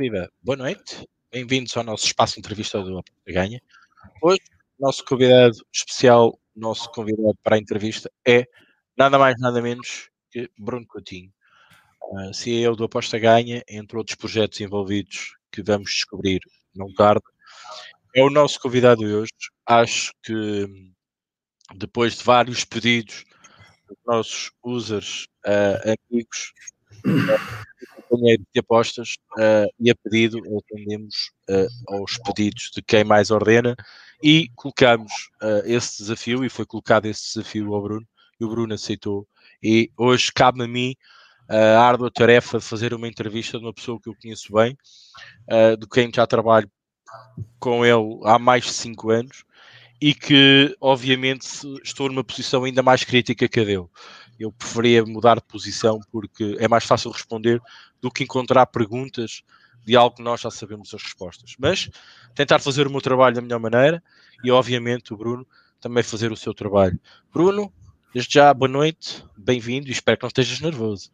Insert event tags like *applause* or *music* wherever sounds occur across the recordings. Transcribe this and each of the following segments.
viva, boa noite. Bem-vindos ao nosso espaço de entrevista do Aposta Ganha. Hoje, nosso convidado especial, nosso convidado para a entrevista é nada mais, nada menos que Bruno Coutinho, uh, CEO do Aposta Ganha, entre outros projetos envolvidos que vamos descobrir não tarde. É o nosso convidado hoje. Acho que depois de vários pedidos dos nossos users, uh, amigos, companheiro de apostas uh, e a pedido atendemos uh, aos pedidos de quem mais ordena e colocamos uh, esse desafio e foi colocado esse desafio ao Bruno e o Bruno aceitou. E hoje cabe a mim a árdua tarefa de fazer uma entrevista de uma pessoa que eu conheço bem, uh, de quem já trabalho com ele há mais de 5 anos e que obviamente estou numa posição ainda mais crítica que a dele eu preferia mudar de posição porque é mais fácil responder do que encontrar perguntas de algo que nós já sabemos as respostas. Mas tentar fazer o meu trabalho da melhor maneira e, obviamente, o Bruno também fazer o seu trabalho. Bruno, desde já, boa noite, bem-vindo e espero que não estejas nervoso.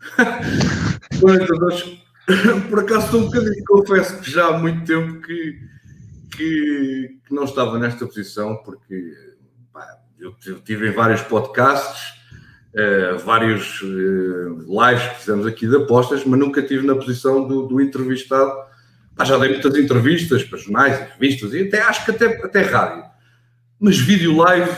*laughs* Por acaso estou um bocadinho, confesso que já há muito tempo que, que, que não estava nesta posição, porque pá, eu tive em vários podcasts uh, vários uh, lives que fizemos aqui de apostas, mas nunca estive na posição do, do entrevistado. Ah, já dei muitas entrevistas para jornais, revistas e até acho que até, até rádio. Mas vídeo live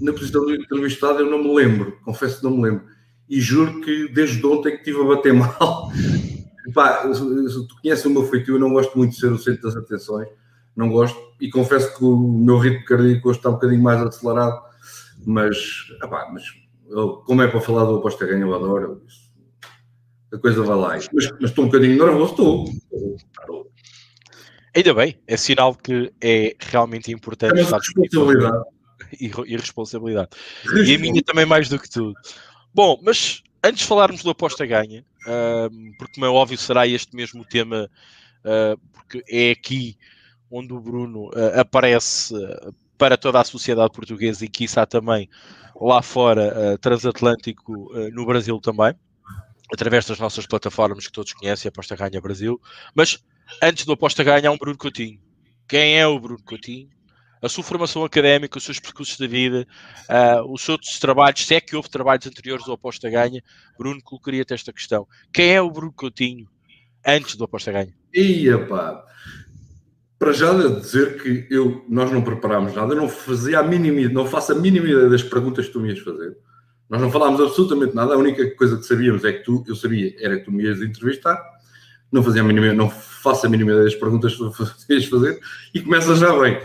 na posição do entrevistado eu não me lembro, confesso que não me lembro. E juro que desde ontem que estive a bater mal. *laughs* Pá, tu conheces o meu feitio, eu não gosto muito de ser o centro das atenções, não gosto, e confesso que o meu ritmo cardíaco hoje está um bocadinho mais acelerado, mas, epá, mas como é para falar do aposta ganha, eu adoro. A coisa vai lá. Mas, mas estou um bocadinho nervoso, estou. Ainda bem, é sinal que é realmente importante. É responsabilidade. E, e responsabilidade. E a minha também mais do que tudo. Bom, mas antes de falarmos do aposta ganha, uh, porque como é óbvio será este mesmo tema, uh, porque é aqui onde o Bruno uh, aparece para toda a sociedade portuguesa e que isso há também lá fora, uh, transatlântico, uh, no Brasil também, através das nossas plataformas que todos conhecem, Aposta Ganha Brasil. Mas antes do Aposta Ganha, há um Bruno Coutinho. Quem é o Bruno Coutinho? A sua formação académica, os seus percursos da vida, uh, os seus trabalhos, se é que houve trabalhos anteriores do Aposta Ganha, Bruno colocaria-te esta questão. Quem é o Bruno Coutinho antes do Aposta Ganha? Ia pá, para já dizer que eu, nós não preparámos nada, eu não fazia a mínima, não faço a mínima ideia das perguntas que tu me ias fazer. Nós não falámos absolutamente nada, a única coisa que sabíamos é que tu, eu sabia, era que tu me ias entrevistar, não fazia a mínima, não faço a mínima ideia das perguntas que tu *laughs* ias fazer, e começa já bem.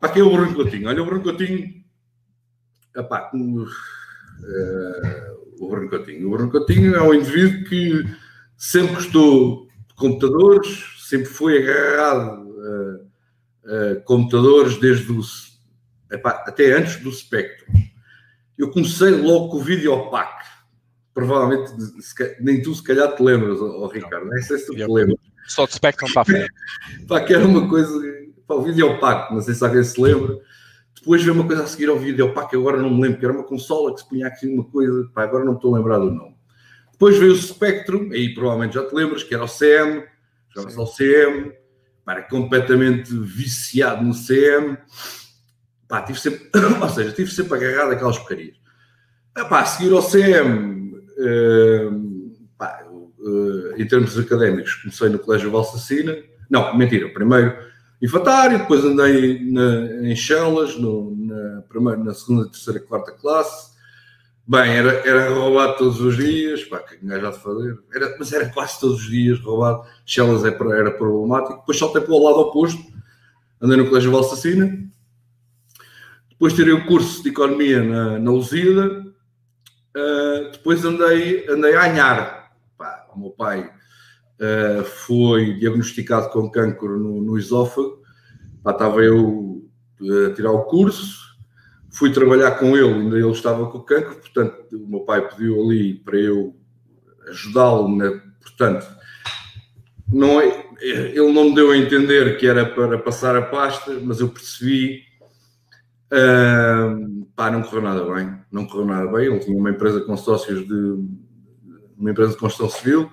Aqui é o Bruno Coutinho. Olha, o Bruno Coutinho, epá, uh, o Bruno Coutinho. O Bruno Coutinho é um indivíduo que sempre gostou de computadores, sempre fui agarrado a, a computadores desde o, epá, até antes do Spectrum. Eu comecei logo com o Videopack. Provavelmente nem tu se calhar te lembras, oh, Ricardo, nem sei se tu te lembras. Só de Spectrum para a frente. *laughs* Pá, que era uma coisa, pá, o Videopack, não sei se alguém se lembra. Depois veio uma coisa a seguir ao Videopack, agora não me lembro, que era uma consola que se punha aqui uma coisa, pá, agora não me estou a lembrar do nome. Depois veio o Spectrum, aí provavelmente já te lembras, que era o CM, jogava-se ao CM, para completamente viciado no CM. Pá, tive sempre, *coughs* ou seja, tive sempre agarrado aquelas porcarias. Ah, pá, a seguir ao CM, uh, pá, uh, em termos académicos, comecei no Colégio Valsacina. Não, mentira, primeiro infantário, depois andei na, em Chelas, no, na, primeiro, na segunda, terceira, quarta classe. Bem, era, era roubado todos os dias, pá, que gajo há de fazer, era, mas era quase todos os dias roubado. Chelas é era problemático. Depois saltei para o lado oposto, andei no Colégio Valsacina. Depois tirei o curso de Economia na, na Lusíada. Uh, depois andei, andei a Anhar. Pá, o meu pai uh, foi diagnosticado com cancro no, no esófago. Pá, estava eu a tirar o curso Fui trabalhar com ele, ainda ele estava com cancro, portanto, o meu pai pediu ali para eu ajudá-lo, né? portanto, não é, ele não me deu a entender que era para passar a pasta, mas eu percebi. Uh, pá, não correu nada bem, não correu nada bem. Ele tinha uma empresa com sócios de uma empresa de construção civil.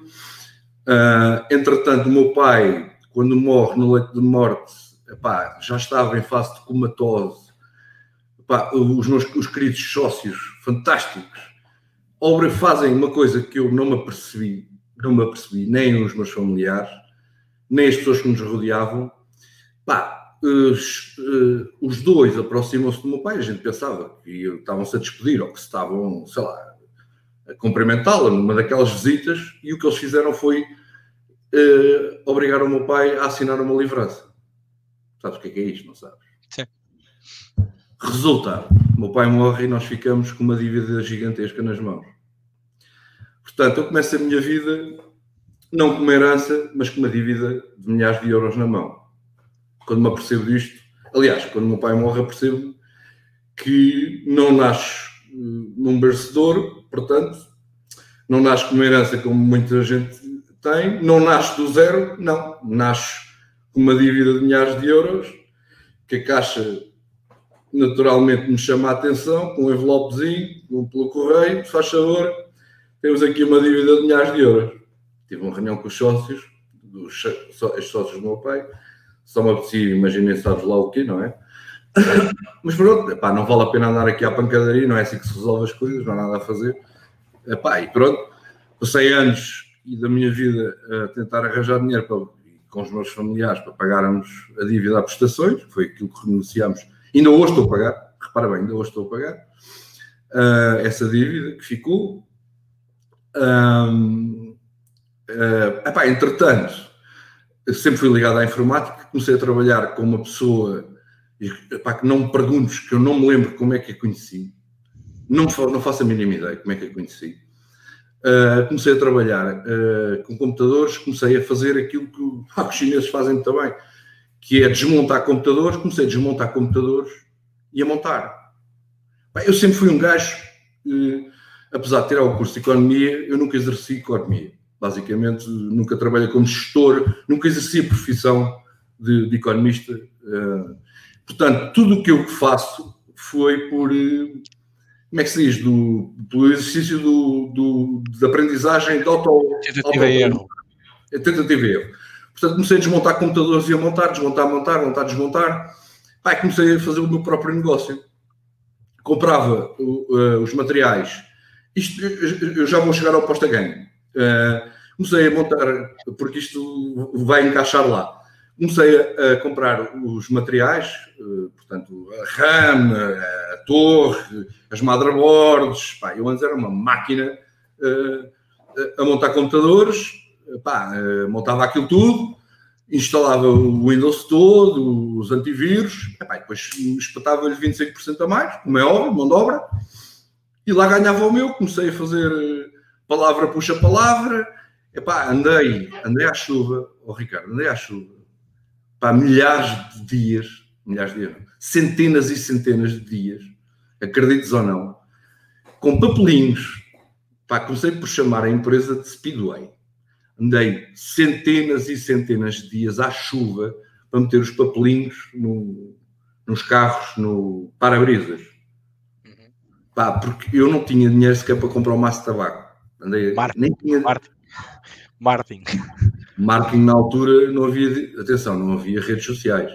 Uh, entretanto, o meu pai, quando morre no leito de morte, epá, já estava em fase de comatose. Epá, os meus os queridos sócios, fantásticos, obra fazem uma coisa que eu não me apercebi, não me apercebi, nem os meus familiares, nem as pessoas que nos rodeavam. Pá, os, uh, os dois aproximam-se do meu pai, a gente pensava que estavam-se a despedir ou que estavam, sei lá, a cumprimentá-la numa daquelas visitas e o que eles fizeram foi uh, obrigar o meu pai a assinar uma livrança. Sabes o que é, que é isto, não sabes? Sim. Resultado: meu pai morre e nós ficamos com uma dívida gigantesca nas mãos. Portanto, eu começo a minha vida não com uma herança, mas com uma dívida de milhares de euros na mão. Quando me apercebo disto, aliás, quando meu pai morre, apercebo que não nasce eh, num ouro, portanto, não nasce com uma herança como muita gente tem, não nasce do zero, não, nasce com uma dívida de milhares de euros, que a Caixa naturalmente me chama a atenção, com um envelopezinho, pelo correio, faz favor, temos aqui uma dívida de milhares de euros. Tive uma reunião com os sócios, dos os sócios do meu pai, só me apetecia, imaginem, sabes lá o quê, não é? *coughs* Mas pronto, epá, não vale a pena andar aqui à pancadaria, não é assim que se resolve as coisas, não há nada a fazer. Epá, e pronto, passei anos e da minha vida a tentar arranjar dinheiro para, com os meus familiares para pagarmos a dívida a prestações, foi aquilo que renunciámos. Ainda hoje estou a pagar, repara bem, ainda hoje estou a pagar uh, essa dívida que ficou. Um, uh, epá, entretanto, sempre fui ligado à informática, comecei a trabalhar com uma pessoa epá, que não me perguntes, que eu não me lembro como é que a conheci, não, não faço a mínima ideia como é que a conheci. Uh, comecei a trabalhar uh, com computadores, comecei a fazer aquilo que ah, os chineses fazem bem, que é desmontar computadores, comecei a desmontar computadores e a montar. Eu sempre fui um gajo, uh, apesar de ter o curso de economia, eu nunca exerci economia. Basicamente, nunca trabalhei como gestor, nunca exerci a profissão de, de economista. portanto, tudo o que eu faço foi por como é que se diz, do, exercício do, do, de aprendizagem de auto... Tentativa e erro. É tentativa e erro. Portanto, comecei a desmontar computadores e a montar, desmontar, montar, montar, desmontar. Pai, comecei a fazer o meu próprio negócio. Comprava uh, os materiais. Isto, eu já vou chegar ao posta-ganho. Uh, comecei a montar, porque isto vai encaixar lá comecei a, a, comprar os materiais, uh, portanto, a RAM, a, a, torre, as motherboards. Eu antes era uma máquina a montar computadores, pá, uh, montava aquilo tudo, instalava o Windows todo, os antivírus, epá, depois espetava-lhe 25% a mais, como é óbvio, mão de obra, e lá ganhava o meu. Comecei a fazer palavra puxa palavra. Epá, andei, andei à chuva, oh, Ricardo, andei à chuva para milhares de dias, milhares de dias, centenas e centenas de dias, acredites ou não, com papelinhos. Pá, comecei por chamar a empresa de Speedway. Andei centenas e centenas de dias à chuva para meter os papelinhos no, nos carros, no para-brisas. Uhum. Pá, porque eu não tinha dinheiro sequer para comprar um maço de tabaco. Andei, Martin, nem tinha... Martin. Martin. Marketing na altura não havia, atenção, não havia redes sociais.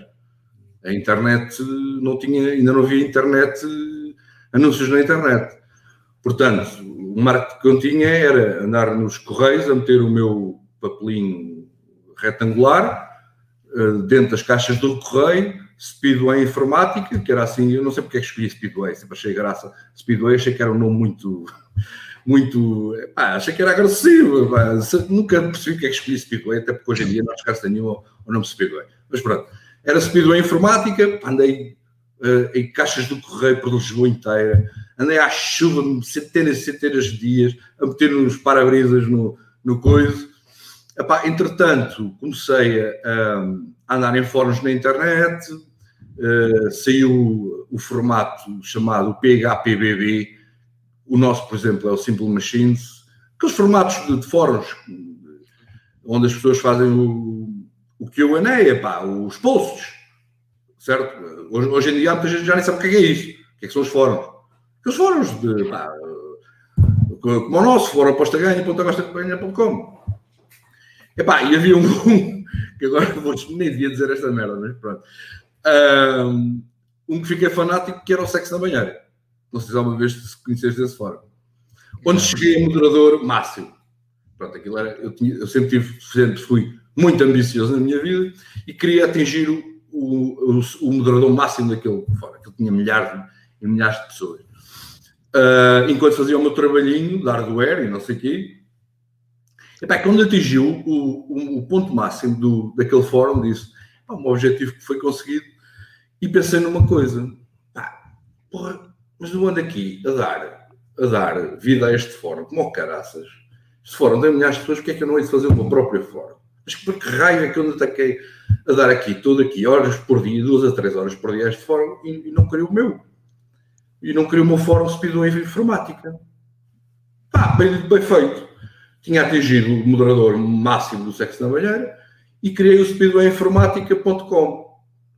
A internet não tinha, ainda não havia internet, anúncios na internet. Portanto, o marketing que eu tinha era andar nos correios a meter o meu papelinho retangular eh, dentro das caixas do correio, Speedway Informática, que era assim, eu não sei porque é que escolhi Speedway, sempre achei graça. Speedway achei que era um nome muito *laughs* muito. Pá, achei que era agressivo. Pá. Nunca percebi o que é que escolhi Speedway, até porque hoje em dia não descansa nenhum o nome Speedway. Mas pronto, era Speedway Informática, andei uh, em caixas do correio por Lisboa inteira, andei à chuva centenas e centenas de dias a meter nos para-brisas no, no coiso. Epá, entretanto, comecei a, a, andar em fóruns na internet, uh, saiu o formato chamado PHPBB, o nosso, por exemplo, é o Simple Machines, aqueles formatos de, de fóruns onde as pessoas fazem o, o QA, pá, os posts, certo? Hoje, hoje, em dia muita gente já nem sabe o que é, é isso, o que, é que são os fóruns. Aqueles fóruns de, pá, como o nosso, fórum apostaganha.com. Epá, e havia um, *laughs* que agora vou, nem devia dizer esta merda, mas pronto. Um, um que fiquei fanático que era o sexo na banheira. Não sei se alguma vez se conheceste desse fórum. Onde cheguei a moderador máximo. Pronto, aquilo era, eu, tinha, eu sempre tive, sempre fui muito ambicioso na minha vida e queria atingir o, o, o, moderador máximo daquele fórum. Aquilo tinha milhares e milhares de pessoas. Uh, enquanto fazia o meu trabalhinho de hardware e não sei o quê, Epá, quando atingiu o, o, o, ponto máximo do, daquele fórum, disse: um objetivo que foi conseguido, e pensei numa coisa: pá, porra, mas não ando aqui a dar, a dar vida a este fórum, como caraças. Este fórum tem milhares de pessoas, porque é que eu não hei de fazer o meu próprio fórum? Mas por que raio é que eu não ataquei a dar aqui, todo aqui, horas por dia, duas a três horas por dia a este fórum e, e não queria o meu? E não o meu fórum Speedway Informática. Pá, bem, feito tinha atingido o moderador máximo do sexo na banheira e criei o speedwayinformática.com.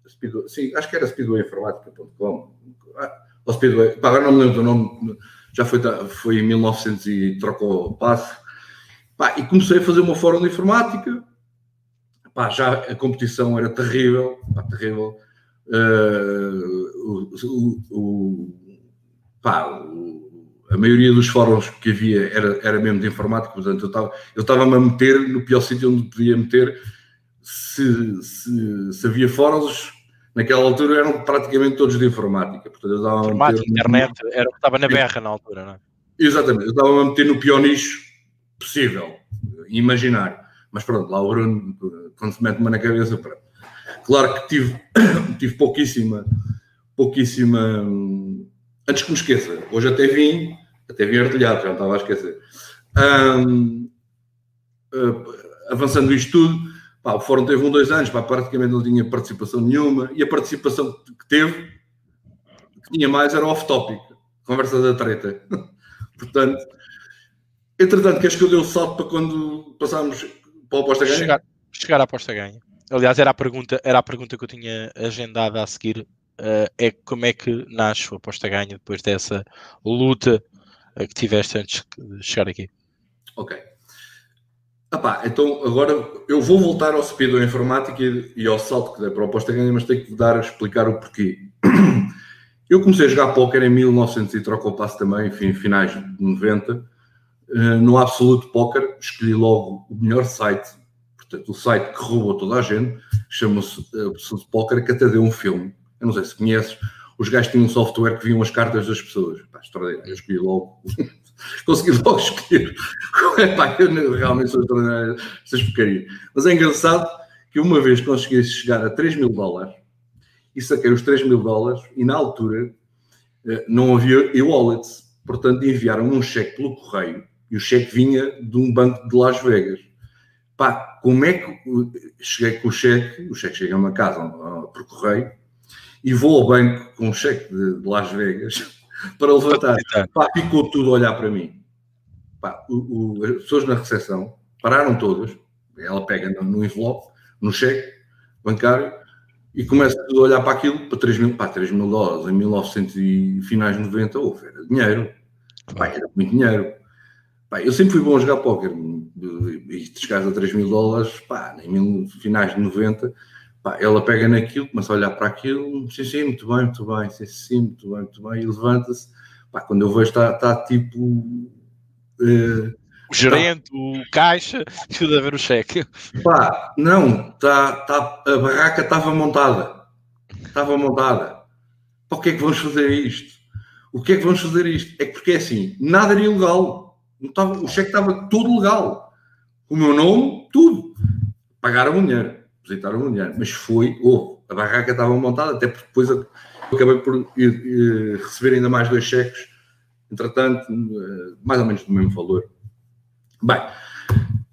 Speedway, sim, acho que era speedwayinformática.com. Ah, Speedway, agora não me lembro do nome, já foi, foi em 1900 e trocou o passe. Pá, e comecei a fazer uma fórum de informática. Pá, já a competição era terrível, pá, terrível. Uh, o, o, pá, a maioria dos fóruns que havia era, era mesmo de informática, portanto eu estava eu estava-me a meter no pior sítio onde podia meter se, se, se, havia fóruns naquela altura eram praticamente todos de informática. Portanto, eu estava informática, internet, era o que estava na berra na altura, não é? Exatamente, eu estava a meter no pior nicho possível, imaginário. Mas pronto, lá o Bruno, quando se mete uma na cabeça, pronto. Claro que tive, *coughs* tive pouquíssima, pouquíssima. Antes que me esqueça, hoje até vim até vim artilhado, já me estava a esquecer. Um, uh, avançando isto tudo, pá, o fórum teve um, dois anos, pá, praticamente não tinha participação nenhuma, e a participação que teve, que tinha mais, era off-topic, conversa da treta. *laughs* Portanto, entretanto, queres que eu dê o salto para quando passámos para a aposta ganha? Chegar, chegar à aposta ganha. Aliás, era a pergunta, era a pergunta que eu tinha agendada a seguir. Uh, é como é que nasce a aposta ganha depois dessa luta que tiveste antes de chegar aqui. Ok. Epá, então agora eu vou voltar ao speed da informática e, ao salto que dei para a oposta ganha, mas tenho que dar a explicar o porquê. *clears throat* Eu comecei a jogar póquer em 1900 e troco o passo também, enfim, finais de 90. Uh, eh, no Absolute Poker, escolhi logo o melhor site, portanto, o site que roubou toda a gente, chama-se uh, Absolute Poker, que até deu um filme. Eu não sei se conheces, os gajos tinham um software que viam as cartas das pessoas. Pá, extraordinário. Eu escolhi logo. *laughs* Consegui logo escolher. *laughs* Pá, eu realmente sou extraordinário essas porcarias. Mas é engraçado que uma vez consegui chegar a 3 mil dólares e saquei os 3 mil dólares e na altura eh, não havia e-wallets. Portanto, enviaram um cheque pelo correio e o cheque vinha de um banco de Las Vegas. Pá, como é que cheguei com o cheque? O cheque chega a uma casa por correio e vou ao banco com um cheque de, de Las Vegas *laughs* para levantar. Pá, ficou tudo a olhar para mim. Pá, o, o, as pessoas na recepção pararam todas, ela pega no, no envelope, no cheque bancário, e começa a olhar para aquilo, para 3 mil, pá, 3 mil dólares em 1900 e finais de 90, oh, era dinheiro. Pá, era muito dinheiro. Pá, eu sempre fui bom a jogar póquer, e chegares a 3 mil dólares, pá, em finais de 90, Pá, ela pega naquilo, começa a olhar para aquilo, sim, sim, muito bem, muito bem, sim, sim, muito bem, muito bem, e levanta-se. Quando eu vejo, está, está tipo. Uh, o gerente, tá, o caixa, tudo a ver o cheque. Pá, não, tá, tá, a barraca estava montada. Estava montada. Para o que é que vamos fazer isto? O que é que vamos fazer isto? É porque é assim, nada era ilegal. Não estava, o cheque estava tudo legal. O meu nome, tudo. Pagaram o dinheiro depositaram o dinheiro, mas foi, houve, a barraca estava montada, até porque depois eu acabei por ir, ir, receber ainda mais dois cheques, entretanto, eh, mais ou menos do mesmo valor. Bem,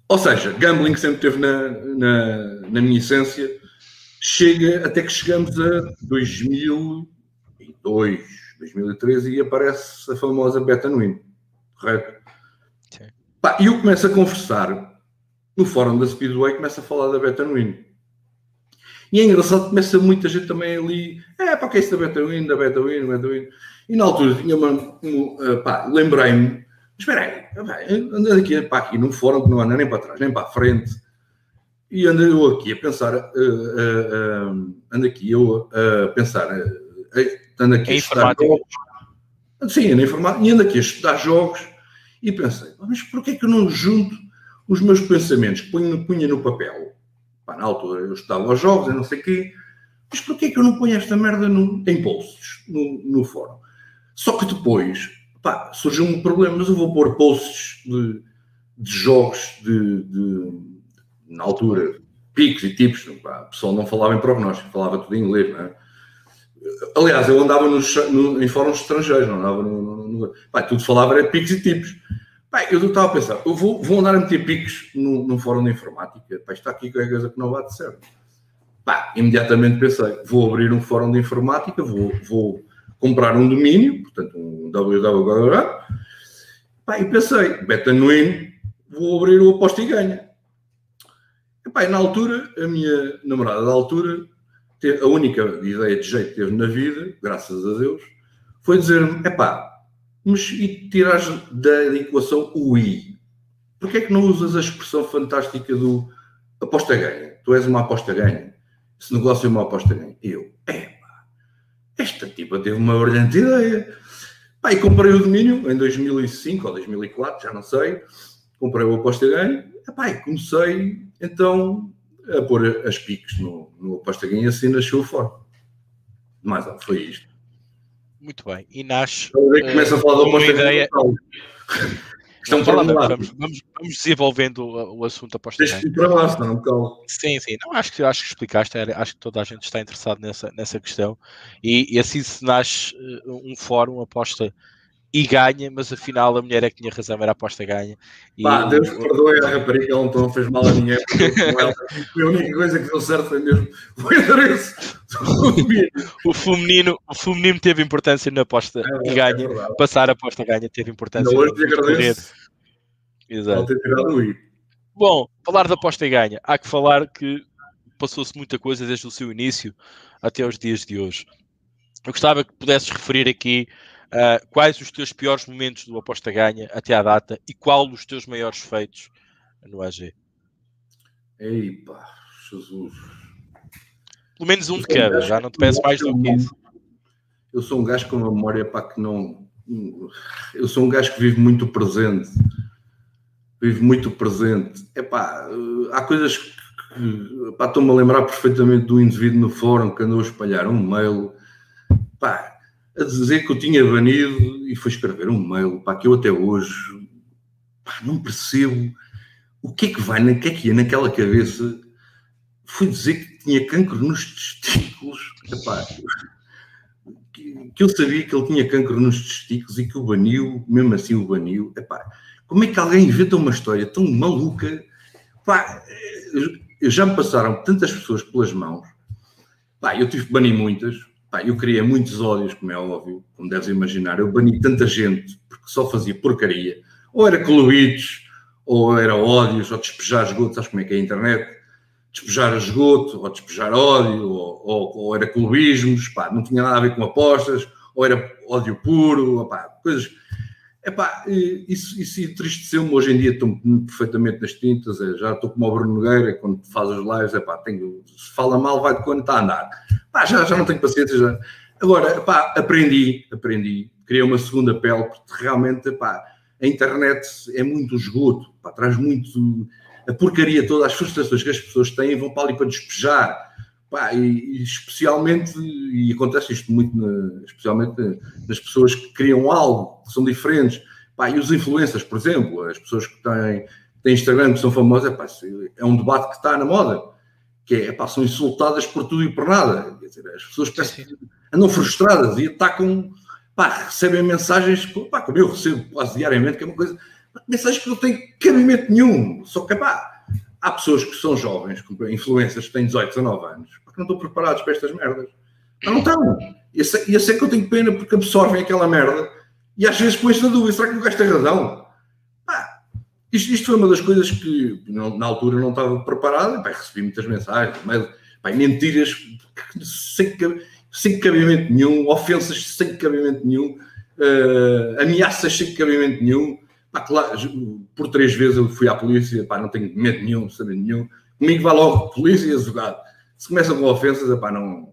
ou seja, gambling sempre teve na, na, na minha essência, chega até que chegamos a 2002, 2013 e aparece a famosa Beta Nuin, correto? e eu começo a conversar no fórum da Speedway, começo a falar da Beta Nuin. E é engraçado, começa muita gente também ali, é para que é isso da Betawin, da Betawin, Betawin. E na altura tinha uma, uma pá, lembrei-me, espera aí, andando aqui, pá, aqui num fórum que não anda nem para trás, nem para a frente, e ando eu aqui a pensar, uh, uh, uh, ando aqui eu a pensar, ando aqui a estudar jogos. Sim, na informática, e ando aqui a estudar jogos e pensei, mas porquê que eu não junto os meus pensamentos que punha, punha no papel? Pá, na altura eu estudava os jogos, eu não sei o quê, mas porquê que eu não ponho esta merda no, em posts no, no fórum? Só que depois, pá, surgiu um problema, mas eu vou pôr posts de, de jogos de, de na altura, picos e tipos, pá, o pessoal não falava em prognóstico, falava tudo em inglês, não é? Aliás, eu andava nos, no, em fóruns estrangeiros, não andava no, no, no pá, tudo falava era picos e tipos. Pá, eu estava a pensar, eu vou, vou andar a meter picos no, no fórum de informática, pá, está aqui qualquer coisa que não bate certo. Pá, imediatamente pensei, vou abrir um fórum de informática, vou, vou comprar um domínio, portanto um www, pá, e pensei, Betanuino, vou abrir o aposta e ganha. Epá, na altura, a minha namorada da altura, a única ideia de jeito que teve na vida, graças a Deus, foi dizer-me: epá, mas e tiras da equação o I? Porquê é que não usas a expressão fantástica do aposta ganha? Tu és uma aposta ganha. Esse negócio é uma aposta ganha. E eu, epá, esta tipa teve uma brilhante ideia. E comprei o domínio em 2005 ou 2004, já não sei. Comprei o aposta ganha. Epá, e comecei então a pôr as piques no, no aposta ganha assim nasceu o fora. Alto, foi isto. Muito bem. E nasce. Então, começa a falar da aposta ideia... Isto é um vamos, vamos, vamos, desenvolvendo o, o assunto aposta Deixa para lá, não calma. Sim, sim. Não, acho, que, acho que explicaste. Acho que toda a gente está interessado nessa, nessa questão. E, e assim se nasce eh, um fórum aposta e ganha, mas afinal a mulher é que tinha razão, era a aposta ganha. E Pá, Deus o... perdoe a rapariga, ela não fez mal a ninguém, a única coisa que deu certo foi mesmo o endereço *laughs* o feminino. O feminino teve importância na aposta é, que ganha, é passar a aposta ganha teve importância. Não, hoje te agradeço. Exato. ter tirado o I. Bom, falar da aposta e ganha, há que falar que passou-se muita coisa desde o seu início até os dias de hoje. Eu gostava que pudesses referir aqui Uh, quais os teus piores momentos do Aposta Ganha até à data e qual os teus maiores feitos no AG? Ei pá, Jesus. Pelo menos um de cada, já não te peço mais do que isso. Eu sou um gajo com uma memória para que não. Eu sou um gajo que vive muito presente. Vive muito presente. É pá, há coisas que. Estou-me a lembrar perfeitamente do indivíduo no fórum que andou a espalhar um mail. Pá, a dizer que eu tinha banido e foi escrever um mail para que eu até hoje pá, não percebo o que é que vai, o que é que ia naquela cabeça. Fui dizer que tinha cancro nos testículos. Epá, que, que, eu sabia que ele tinha cancro nos testículos e que o baniu, mesmo assim o baniu. Epá, como é que alguém inventa uma história tão maluca? Epá, já me passaram tantas pessoas pelas mãos. Pá, eu tive que banir muitas Pá, eu criei muitos ódios, como é óbvio, como deves imaginar. Eu bani tanta gente porque só fazia porcaria. Ou era clubitos, ou era ódios, ou despejar esgoto. Sabes como é que é a internet? Despejar esgoto, ou despejar ódio, ou, ou, ou era clubismos. Pá, não tinha nada a ver com apostas, ou era ódio puro. Pá, coisas. Epá, isso, isso entristeceu-me. Hoje em dia estou perfeitamente nas tintas. É, já estou como o Bruno Nogueira, quando faz as lives. Epá, tenho, se fala mal, vai de quando está a andar. Pá, já, já não tenho paciência. Já. Agora, pá, aprendi, aprendi. Criei uma segunda pele, porque realmente, pá, a internet é muito esgoto, pá, traz muito a porcaria toda, as frustrações que as pessoas têm vão para ali para despejar. Pá, e, e especialmente, e acontece isto muito, na, especialmente nas pessoas que criam algo, que são diferentes. Pá, e os influencers, por exemplo, as pessoas que têm, têm Instagram, que são famosas, pá, é um debate que está na moda que é, pá, são insultadas por tudo e por nada. Quer dizer, as pessoas parecem, andam frustradas e atacam, pá, recebem mensagens, pá, como eu recebo quase diariamente, que é uma coisa, mensagens que não têm cabimento nenhum. Só que, pá, há pessoas que são jovens, influências que têm 18, 19 anos, que não estão preparados para estas merdas. Não, não estão. E eu sei, que eu tenho pena porque absorvem aquela merda e às vezes põe-se na dúvida, será que o gajo tem razão? Isto, isto, foi uma das coisas que não, na altura não estava preparado. Pai, recebi muitas mensagens, mas, pai, mentiras sem, sem cabimento nenhum, ofensas sem cabimento nenhum, uh, ameaças sem cabimento nenhum. Pá, claro, por três vezes eu fui à polícia, pá, não tenho medo nenhum, saber nenhum. Comigo vai logo polícia e azogado. Se começa com ofensas, não, não,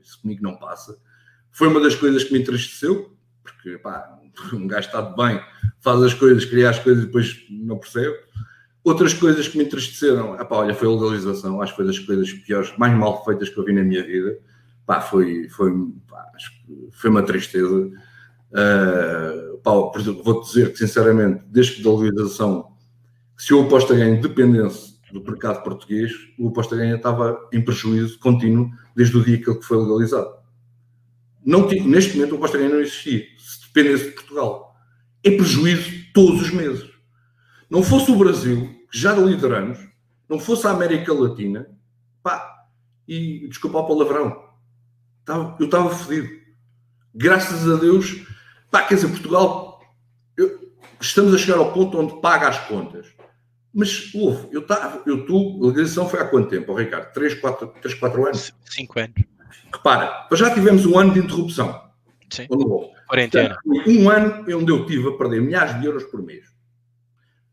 isso comigo não passa. Foi uma das coisas que me entristeceu, porque epá, um gajo está de bem, faz as coisas, cria as coisas e depois não percebe. Outras coisas que me entristeceram, epá, olha, foi a legalização, acho que foi das coisas piores, mais mal feitas que eu vi na minha vida. Pá, foi, foi, pá, foi uma tristeza. Uh, exemplo, vou-te dizer que, sinceramente, desde que da legalização, se eu aposto a ganho dependesse do mercado português, o aposta ganha estava em prejuízo contínuo desde o dia que ele foi legalizado. Não, neste momento o aposta ganha não existia, se dependesse de Portugal. É prejuízo todos os meses. Não fosse o Brasil, que já lideramos, não fosse a América Latina, pá, e desculpa o palavrão, eu estava fodido. Graças a Deus, pá, quer dizer, Portugal, eu, estamos a chegar ao ponto onde paga as contas mas houve, eu estava, eu tu, a legalização foi há quanto tempo, oh, Ricardo? 3, 4, 3, 4 anos? 5 anos. Repara, já tivemos um ano de interrupção. Sim. Quarentena. Um ano onde eu tive a perder milhares de euros por mês.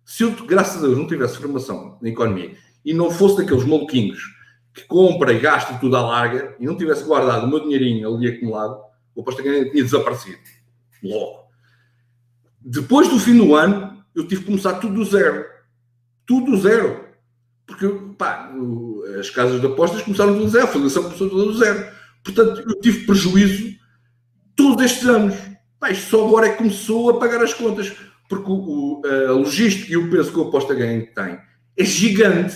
Se eu, graças a Deus, não tivesse formação na economia e não fosse daqueles maluquinhos que compra e gasta tudo à larga e não tivesse guardado o meu dinheirinho ali acumulado, o aposto que tinha desaparecido. Logo. Depois do fim do ano, eu tive que começar tudo do zero tudo zero. Porque, pá, as casas de apostas começaram do zero, a fundação começou do zero. Portanto, eu tive prejuízo todos estes anos. Pá, isto só agora é que começou a pagar as contas. Porque o, a logística e o peso que o aposta ganho tem é gigante.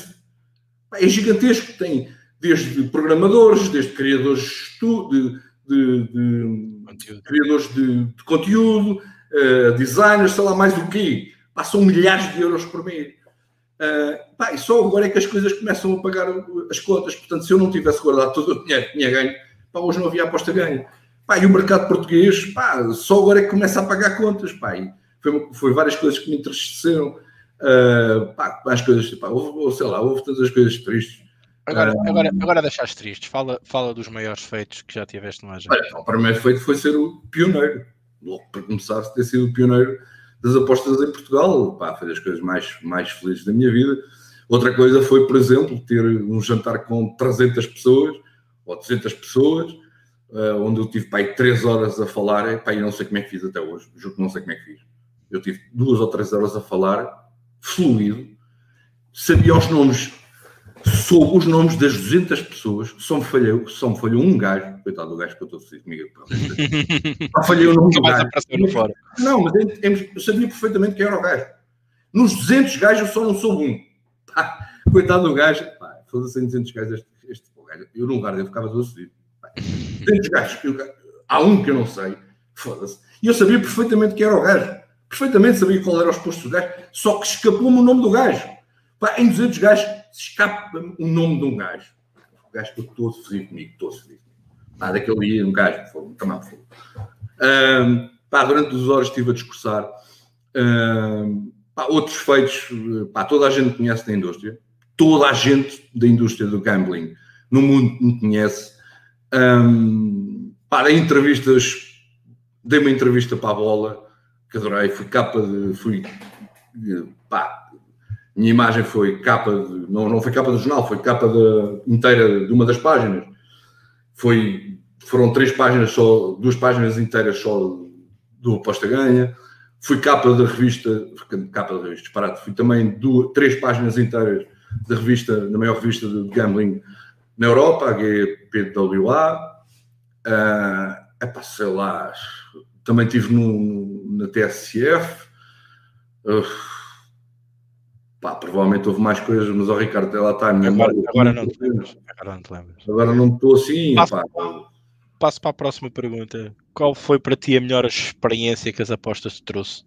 Pá, é gigantesco. Tem desde programadores, desde criadores de, de, de criadores de, de conteúdo, uh, designers, sei lá mais o quê. São milhares de euros por mês. Uh, pá, e só agora é que as coisas começam a pagar as contas. Portanto, se eu não tivesse guardado todo o dinheiro que tinha ganho, pá, hoje não havia aposta ganho. Pá, e o mercado português, pá, só agora é que começa a pagar contas. Pá, foi, foi várias coisas que me entristeceram. Uh, pá, as coisas, pá, houve, sei lá, houve todas as coisas tristes. Agora, agora, agora deixaste tristes. Fala, fala dos maiores feitos que já tiveste no agente. O primeiro feito foi ser o pioneiro. Logo, para começar, ter sido o pioneiro das apostas em Portugal. Pá, foi das coisas mais, mais felizes da minha vida. Outra coisa foi, por exemplo, ter um jantar com 300 pessoas ou 200 pessoas, uh, onde eu tive pá, 3 horas a falar. Pá, e não sei como é que fiz até hoje, juro que não sei como é que fiz. Eu tive duas ou três horas a falar, fluido, sabia os nomes soube os nomes das 200 pessoas, só me falhou, só me falhou um gajo, coitado do gajo que eu estou a comigo, *laughs* só falhei o nome do gajo. Não, mas eu sabia perfeitamente quem era o gajo. Nos 200 gajos eu só não soube um. Pá, coitado do gajo, pá, foda-se 200 gajos este, este gajo. Eu no lugar dele ficava todo fodido. 200 gajos, eu, há um que eu não sei, foda-se. E eu sabia perfeitamente quem era o gajo. Perfeitamente sabia qual era os postos do gajo, só que escapou-me o nome do gajo. Pá, em 200 gajos, escapa o nome de um gajo. O gajo que eu estou fodido comigo, estou fodido. Pá, daquele dia, um gajo, foi, também foi. Um, pá, durante duas horas estive a discursar. Um, pá, outros feitos, pá, toda a gente conhece da indústria. Toda a gente da indústria do gambling no mundo me conhece. Um, dei entrevistas, dei uma entrevista para a bola, que adorei, fui capa de. Fui, pá, minha imagem foi capa, de, não, não foi capa do jornal, foi capa de, inteira de uma das páginas. Foi, foram três páginas só, duas páginas inteiras só do Aposta Ganha. Fui capa da revista, capa da revista, disparado, fui também duas, três páginas inteiras da revista, da maior revista de gambling na Europa, a GPWA. Uh, ah, epá, sei lá, também estive no, na TSF. Uh, Pá, provavelmente houve mais coisas, mas o Ricardo até lá está. Agora, agora, não te lembras. Agora não te lembras. Agora não estou assim. Passo, pá. passo para a próxima pergunta. Qual foi para ti a melhor experiência que as apostas te trouxe?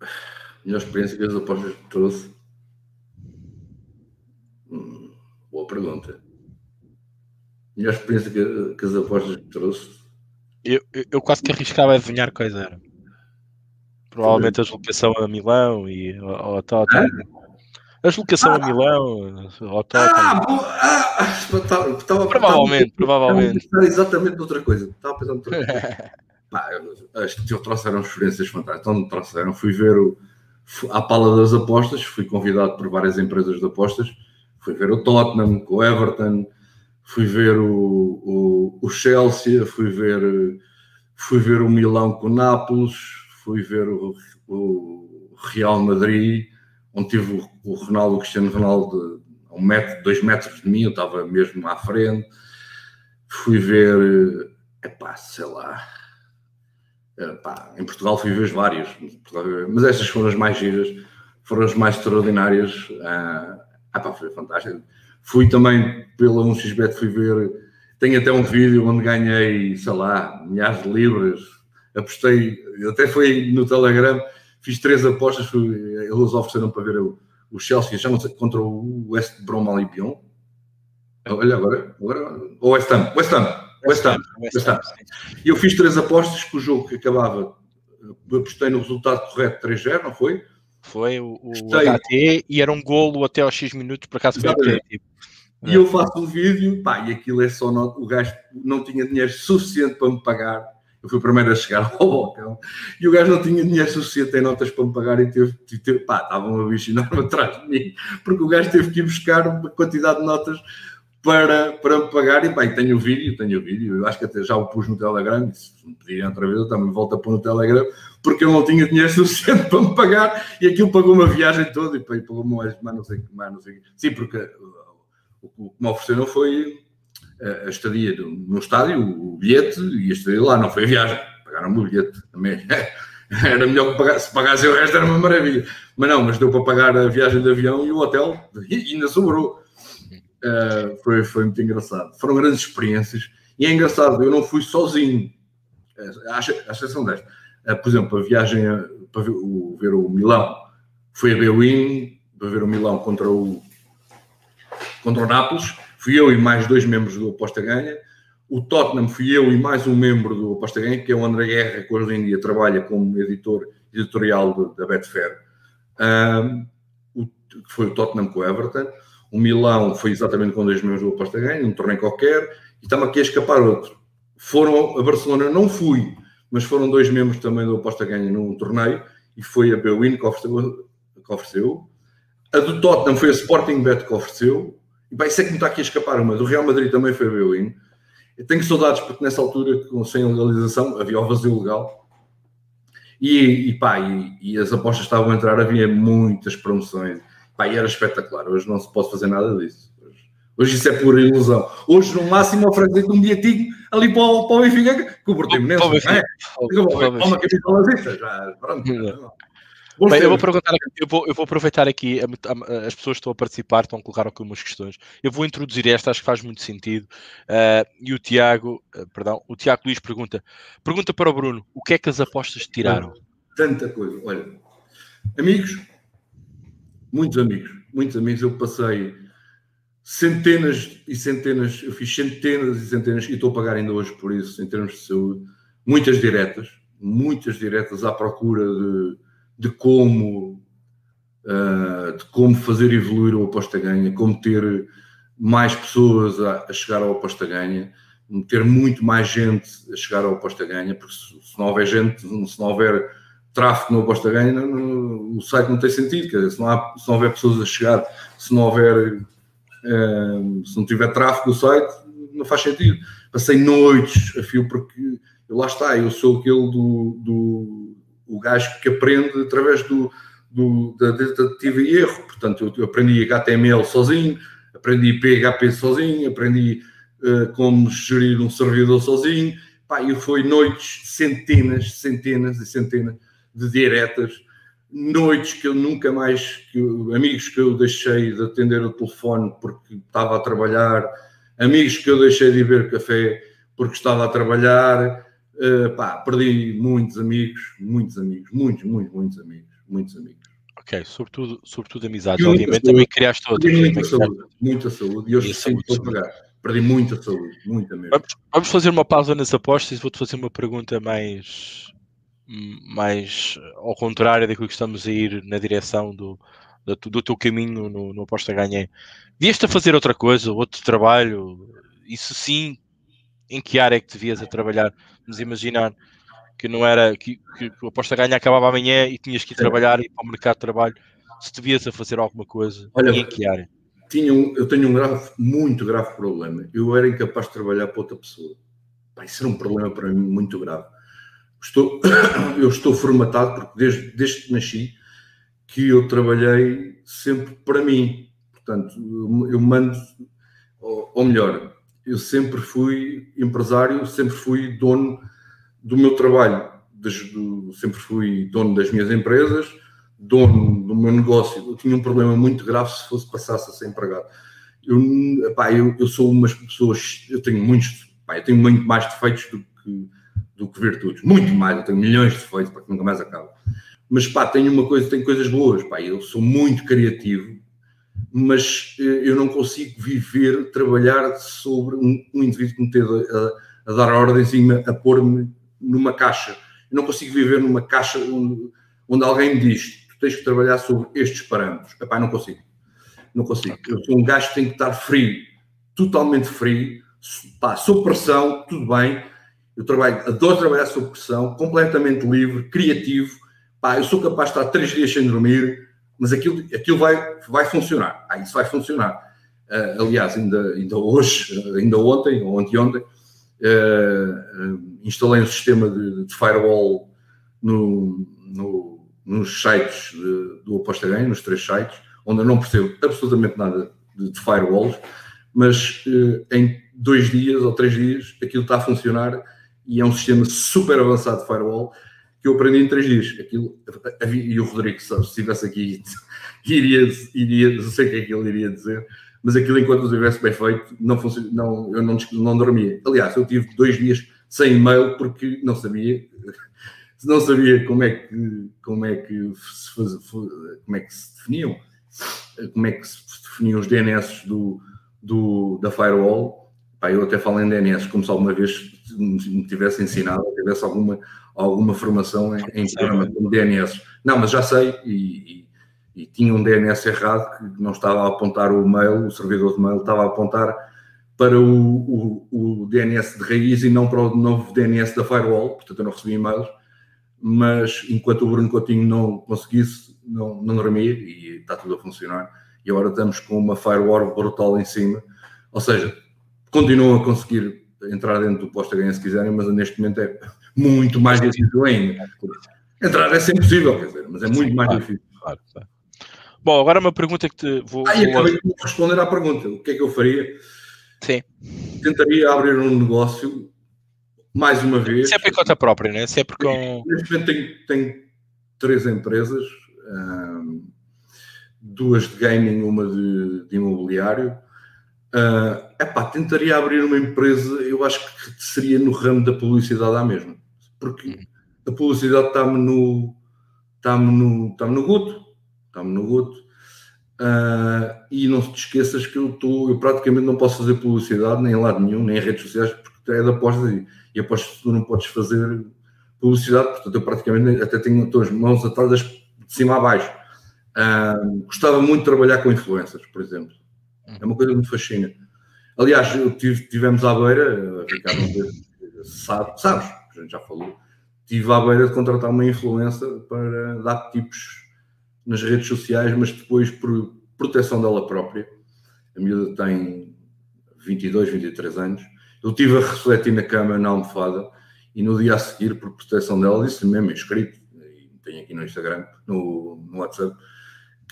A melhor experiência que as apostas te trouxe? Hum, boa pergunta. A melhor experiência que, que as apostas te trouxe? Eu, eu, eu quase que arriscava a adivinhar quais eram. Provavelmente a deslocação a Milão e ao Tottenham. A deslocação ah, a Milão, ao Tottenham. Ah, ah, *laughs* estava, estava, provavelmente, estava, provavelmente. Estava exatamente outra coisa. Estava pensando outra coisa. *laughs* Pá, as que trouxeram experiências fantásticas. Então trouxeram, fui ver o, à pala das apostas, fui convidado por várias empresas de apostas, fui ver o Tottenham com o Everton, fui ver o, o, o, Chelsea, fui ver, fui ver o Milão com o Nápoles, fui ver o, o Real Madrid, onde tive o, o Ronaldo, o Cristiano Ronaldo a um metro, dois metros de mim, eu estava mesmo à frente. Fui ver, epá, sei lá, epá, em Portugal fui ver vários, mas estas foram as mais giras, foram as mais extraordinárias. Ah, epá, foi fantástico. Fui também pela 1xBet, fui ver, tenho até um vídeo onde ganhei, sei lá, milhares de libras, apostei, até foi no Telegram, fiz três apostas, fui, eles ofereceram para ver o, o Chelsea já contra o West Brom Albion. Olha agora, agora o West Ham, West Ham, West Ham, West Ham. E eu fiz três apostas que o jogo que acabava, apostei no resultado correto 3-0, não foi? Foi o, o HT e era um golo até aos X minutos, por acaso foi tipo. E eu faço um vídeo, pá, e aquilo é só, o gajo não tinha dinheiro suficiente para me pagar eu fui o primeiro a chegar *laughs* ao balcão e o gajo não tinha dinheiro suficiente em notas para me pagar e teve, teve pá, estava uma bicha enorme *laughs* atrás de mim, porque o gajo teve que ir buscar uma quantidade de notas para, para me pagar e e tenho o vídeo, tenho o vídeo, eu acho que até já o pus no Telegram, e se me pedirem outra vez eu também volto a pôr no Telegram, porque eu não tinha dinheiro *laughs* suficiente para me pagar e aquilo pagou uma viagem toda e pagou mais, mais não sei mais não sei Sim, porque o que me ofereceram foi a estadia no estádio, o bilhete e a estadia lá, não foi a viagem, pagaram-me o bilhete também. *laughs* Era melhor que se pagasse o resto, era uma maravilha. Mas não, mas deu para pagar a viagem de avião e o hotel, e ainda sobrou. Uh, foi, foi muito engraçado. Foram grandes experiências. E é engraçado, eu não fui sozinho. A exceção desta. Uh, por exemplo, a viagem a, para ver o, ver o Milão foi a Bewin, para ver o Milão contra o, contra o Nápoles fui eu e mais dois membros do Aposta Ganha. O Tottenham fui eu e mais um membro do Aposta Ganha, que é o André Guerra, que hoje em dia trabalha como editor editorial da Betfair. Um, o, foi o Tottenham com o Everton. O Milão foi exatamente com dois membros do Aposta Ganha, um torneio qualquer. E estamos aqui a escapar outro. Foram a Barcelona, não fui, mas foram dois membros também do Aposta Ganha num torneio. E foi a Bewin que ofereceu, que ofereceu. A do Tottenham foi a Sporting Bet que ofereceu e vai ser que me está aqui a escapar uma. Do Real Madrid também foi a win Eu tenho saudades porque nessa altura, sem legalização, havia o vazio legal. E, e pá, e, e, as apostas estavam a entrar, havia muitas promoções. Pá, e era espetacular. Hoje não se pode fazer nada disso. Hoje, hoje isso é pura ilusão. Hoje, no máximo, oferece um bilhetinho ali para o, para o Benfica, que o Portimonense, não é? Uma capitalizista, já, pronto. Bem, eu vou perguntar aqui, eu vou, eu vou aproveitar aqui, a, a, as pessoas que estão a participar, estão a colocar aqui umas questões. Eu vou introduzir esta, acho que faz muito sentido. Uh, e o Tiago, uh, perdão, o Tiago Luís pergunta: pergunta para o Bruno, o que é que as apostas tiraram? Tanta coisa, olha, amigos, muitos amigos, muitos amigos, eu passei centenas e centenas, eu fiz centenas e centenas e estou a pagar ainda hoje por isso, em termos de saúde, muitas diretas, muitas diretas à procura de de como, uh, de como fazer evoluir o aposta ganha, como ter mais pessoas a, a, chegar ao aposta ganha, ter muito mais gente a chegar ao aposta ganha, porque se, se, não houver gente, se não houver tráfego no aposta ganha, o site não tem sentido, quer dizer, se não, há, se não houver pessoas a chegar, se não houver, uh, se não tiver tráfego no site, não faz sentido. Passei noites a fio porque lá está, eu sou aquele do, do o gajo que aprende através do, do, da tentativa e erro. Portanto, eu, aprendi HTML sozinho, aprendi PHP sozinho, aprendi uh, como gerir um servidor sozinho. Pá, e foi noites, centenas, centenas e centenas de diretas, noites que eu nunca mais, que eu, amigos que eu deixei de atender o telefone porque estava a trabalhar, amigos que eu deixei de beber café porque estava a trabalhar, Uh, pá, perdi muitos amigos, muitos amigos, muitos, muitos, muitos amigos, muitos amigos. Ok, sobretudo, sobretudo amizades, obviamente também criaste outras. Perdi muita saúde, muita saúde, e hoje estou a pagar. Perdi muita saúde, muita mesmo. Vamos, vamos fazer uma pausa nas apostas e vou-te fazer uma pergunta mais, mais ao contrário daquilo que estamos a ir na direção do, do, do teu caminho no, no aposta ganhei. Vieste a fazer outra coisa, outro trabalho? Isso sim, em que área é que devias a trabalhar? Vamos imaginar que não era que, que, a aposta ganha acabava amanhã e tinhas que ir trabalhar e ir para o mercado de trabalho, se devias a fazer alguma coisa Olha, e em que área? Tinha um, eu tenho um grave, muito grave problema. Eu era incapaz de trabalhar para outra pessoa. Pá, isso era um problema para mim muito grave. Estou, *coughs* eu estou formatado porque desde, desde que nasci que eu trabalhei sempre para mim. Portanto, eu mando, ou melhor, eu sempre fui empresário, sempre fui dono do meu trabalho, sempre fui dono das minhas empresas, dono do meu negócio. Eu tinha um problema muito grave se fosse passasse a ser empregado. Eu, pá, eu, eu sou umas pessoas, eu tenho muitos, pá, eu tenho muito mais defeitos do que, do que virtudes, muito mais, eu tenho milhões de defeitos, para que nunca mais acaba. Mas pá, tenho uma coisa, tenho coisas boas, pá, eu sou muito criativo, mas eh, eu não consigo viver, trabalhar sobre um, um indivíduo que me teve a, a, dar ordens e a pôr-me numa caixa. Eu não consigo viver numa caixa onde, onde alguém me diz tu tens que trabalhar sobre estes parâmetros. Epá, não consigo. Não consigo. Eu sou um gajo que tem que estar frio, totalmente frio, pá, sob pressão, tudo bem. Eu trabalho, adoro trabalhar sob pressão, completamente livre, criativo. Pá, eu sou capaz de estar três dias sem dormir, mas aquilo, aquilo vai, vai funcionar. Ah, isso vai funcionar. Uh, aliás, ainda, ainda hoje, ainda ontem, ou anteontem, uh, uh, instalei um sistema de, de firewall no, no, nos sites de, do Aposta Ganho, nos três sites, onde eu não percebo absolutamente nada de, de firewalls, mas em dois dias ou três dias aquilo está a funcionar e é um sistema super avançado de firewall que eu aprendi em três dias. Aquilo, e o Rodrigo, se estivesse aqui, iria, iria, não sei o que é que ele iria dizer, mas aquilo, enquanto eu tivesse bem feito, não, não, eu não, não dormia. Aliás, eu tive dois dias sem e-mail porque não sabia, *laughs* não sabia como é que, como é que se faz, como é que se definiam, como é que se definiam os DNS do, do, da firewall. Pá, eu até falo em DNS como se alguma vez me tivesse ensinado, tivesse alguma, alguma formação em, em programação de DNS. Não, mas já sei e, e, e, tinha um DNS errado que não estava a apontar o mail, o servidor de mail estava a apontar para o, o, o DNS de raiz e não para o novo DNS da firewall, portanto eu não recebi e-mails, mas enquanto o Bruno Coutinho não conseguisse, não, não dormia e está tudo a funcionar. E agora estamos com uma firewall brutal em cima, ou seja, continuam a conseguir entrar dentro do posto a ganhar se quiserem, mas neste momento é muito mais difícil ainda. Entrar é sempre possível, quer dizer, mas é muito Sim, mais claro, difícil. Claro, claro. Bom, agora uma pergunta que te vou. Ah, e acabei de responder à pergunta. O que é que eu faria? Sim. Tentaria abrir um negócio, mais uma vez. Sempre em conta própria, né? Sempre com. Neste momento tenho, tenho três empresas, duas de gaming, uma de, de imobiliário. Uh, epá, tentaria abrir uma empresa, eu acho que seria no ramo da publicidade à mesma. Porque uhum. a publicidade está-me no. Está-me no, está no goto. Está-me no goto. Uh, e não te esqueças que eu estou, eu praticamente não posso fazer publicidade nem em lado nenhum, nem em redes sociais, porque é de apostas e, e apostas que tu não podes fazer publicidade, portanto eu praticamente até tenho as mãos atadas de cima a baixo. Uh, gostava muito de trabalhar com influencers, por exemplo. É uma coisa que me fascina. Aliás, tive, tivemos à beira, Ricardo, sabe, sabes, a gente já falou, tive à beira de contratar uma influencer para dar tipos nas redes sociais, mas depois por proteção dela própria. A miúda tem 22, 23 anos. Eu tive a refletir na cama, na almofada, e no dia a seguir, por proteção dela, disse mesmo escrito, e tem aqui no Instagram, no, no WhatsApp,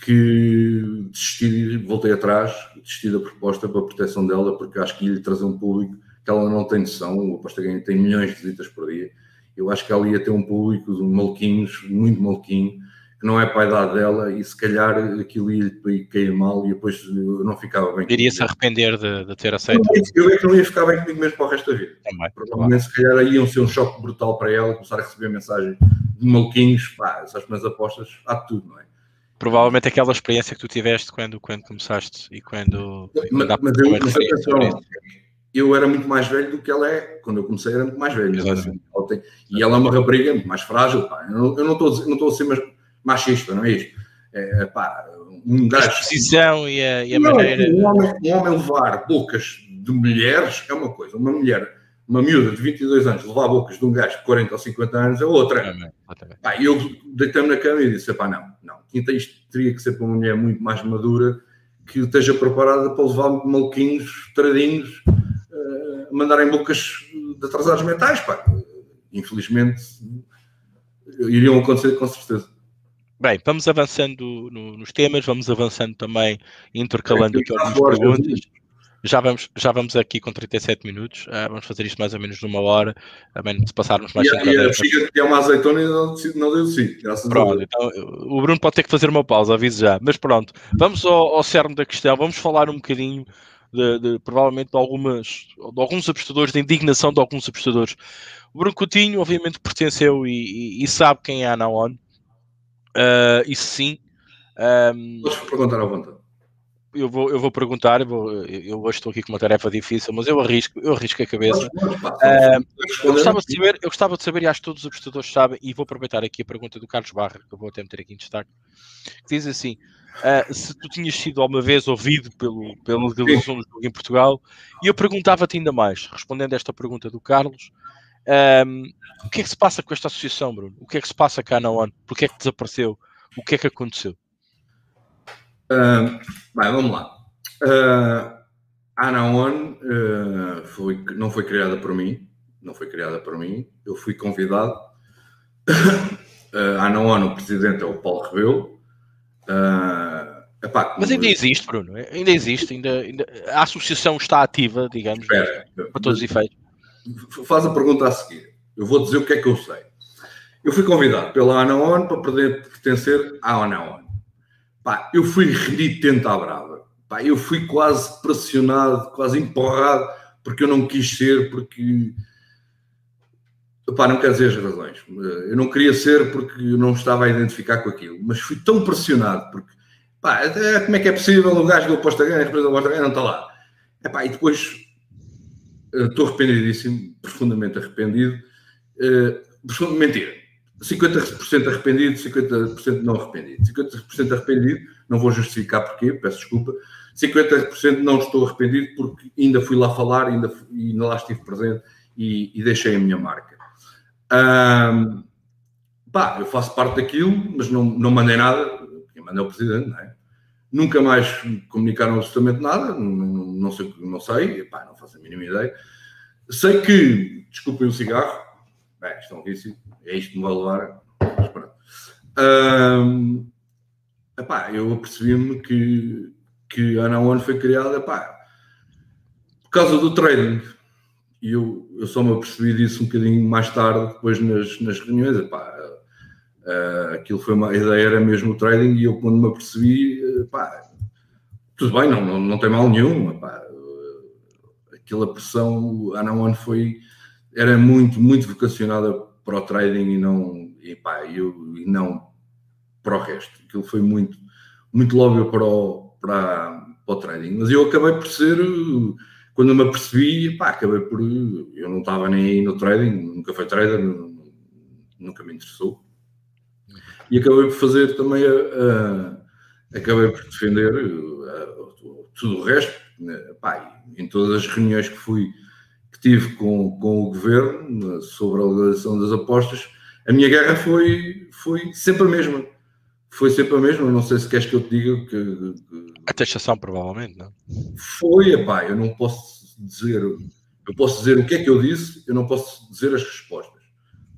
que desisti, voltei atrás, desisti da proposta para a proteção dela, porque acho que ia lhe trazer um público que ela não tem noção. O Aposta Ganha tem milhões de visitas por dia. Eu acho que ela ia ter um público de maluquinhos, muito maluquinho, que não é para a idade dela e se calhar aquilo ia, ia cair mal e depois eu não ficava bem. Iria-se arrepender de, de, ter aceito. Eu é que não ia ficar bem comigo mesmo para o resto da vida. Também, Provavelmente claro. se calhar iam ser um choque brutal para ela, começar a receber mensagem de maluquinhos, pá, essas minhas apostas, há tudo, não é? Provavelmente aquela experiência que tu tiveste quando, quando começaste e quando. Mas, mas eu, mas atenção, eu era muito mais velho do que ela é. Quando eu comecei, era muito mais velho. Assim, ela tem, e ela é uma rapariga muito mais frágil. Pá. Eu não estou não estou a ser machista, não é isto? É, pá, um gajo. A exposição e a, e a não, maneira. Um homem, um homem levar bocas de mulheres é uma coisa. Uma mulher uma miúda de 22 anos levar bocas de um gajo de 40 ou 50 anos é outra. Pá, eu deitei-me na cama e disse: pá, não, não, isto teria que ser para uma mulher muito mais madura que esteja preparada para levar maluquinhos, tradinhos, uh, mandarem bocas de atrasados mentais. Pá. Infelizmente, iriam acontecer com certeza. Bem, vamos avançando no, nos temas, vamos avançando também, intercalando aqui algumas perguntas. Já vamos, já vamos aqui com 37 minutos, uh, vamos fazer isto mais ou menos numa hora, também se passarmos mais E, e a bexiga que é uma azeitona e não, não deu sim, pronto, a. Então, o Bruno pode ter que fazer uma pausa, aviso já. Mas pronto, vamos ao, ao cerne da questão, vamos falar um bocadinho de, de, provavelmente de, algumas, de alguns apostadores, da indignação de alguns apostadores. O Bruno Coutinho, obviamente, pertenceu e, e, e sabe quem é a Anaon. Uh, isso sim. Um, Podes perguntar à vontade eu vou, eu vou perguntar, eu, vou, eu hoje estou aqui com uma tarefa difícil, mas eu arrisco, eu arrisco a cabeça. Uh, eu, gostava de saber, eu gostava de saber, e acho que todos os apostadores sabem, e vou aproveitar aqui a pergunta do Carlos Barra, que eu vou até meter aqui em destaque, que diz assim: uh, se tu tinhas sido alguma vez ouvido pelo, pela legalização do jogo em Portugal, e eu perguntava-te ainda mais, respondendo a esta pergunta do Carlos, um, o que é que se passa com esta associação, Bruno? O que é que se passa cá na ONU? Porquê é que desapareceu? O que é que aconteceu? Uh, bem, vamos lá. Uh, a Anaon uh, foi, não foi criada por mim, não foi criada por mim. Eu fui convidado. *coughs* uh, a Anaon, o presidente é o Paulo Rebelo. Uh, epá, Mas ainda existe, Bruno, ainda existe, ainda, ainda, a associação está ativa, digamos, Espera, para todos os efeitos. Faz a pergunta a seguir. Eu vou dizer o que é que eu sei. Eu fui convidado pela Anaon para poder pertencer à Anaon. Pá, eu fui renitente à brava. Pá, eu fui quase pressionado, quase empurrado, porque eu não quis ser, porque. Pá, não quero dizer as razões. Eu não queria ser porque eu não estava a identificar com aquilo. Mas fui tão pressionado, porque. Pá, como é que é possível o gajo do aposta ganha, depois do aposta ganha, não está lá. Epá, e depois estou arrependidíssimo, profundamente arrependido. Uh, mentira. 50% arrependido, 50% não arrependido. 50% arrependido, não vou justificar porquê, peço desculpa. 50% não estou arrependido porque ainda fui lá falar ainda, ainda lá estive presente e, e deixei a minha marca. Um, pá, eu faço parte daquilo, mas não, não mandei nada. Quem manda é o presidente, não é? Nunca mais comunicaram absolutamente nada, não, não, sei, não sei, pá, não faço a mínima ideia. Sei que, desculpem o cigarro, bem, isto é um vício, é isto que me vai levar. Um, epá, eu apercebi-me que, que a Ana One foi criada epá, por causa do trading. E eu, eu só me apercebi disso um bocadinho mais tarde, depois nas, nas reuniões. Epá, uh, aquilo foi uma a ideia, era mesmo o trading. E eu, quando me apercebi, epá, tudo bem, não, não, não tem mal nenhum. Epá, aquela pressão, a Ana One foi, era muito, muito vocacionada para o trading e não, e, pá, eu, e não para o resto. Aquilo foi muito, muito lóbio para o, para, para o trading. Mas eu acabei por ser, quando me apercebi, pá, acabei por. Eu não estava nem aí no trading, nunca fui trader, nunca me interessou. E acabei por fazer também a, a acabei por defender a, tudo o resto. Né? Pá, em todas as reuniões que fui tive com, com o governo sobre a legalização das apostas, a minha guerra foi, foi sempre a mesma. Foi sempre a mesma. Não sei se queres que eu te diga que. a taxação, provavelmente, não? Foi, epá, eu não posso dizer. Eu posso dizer o que é que eu disse, eu não posso dizer as respostas.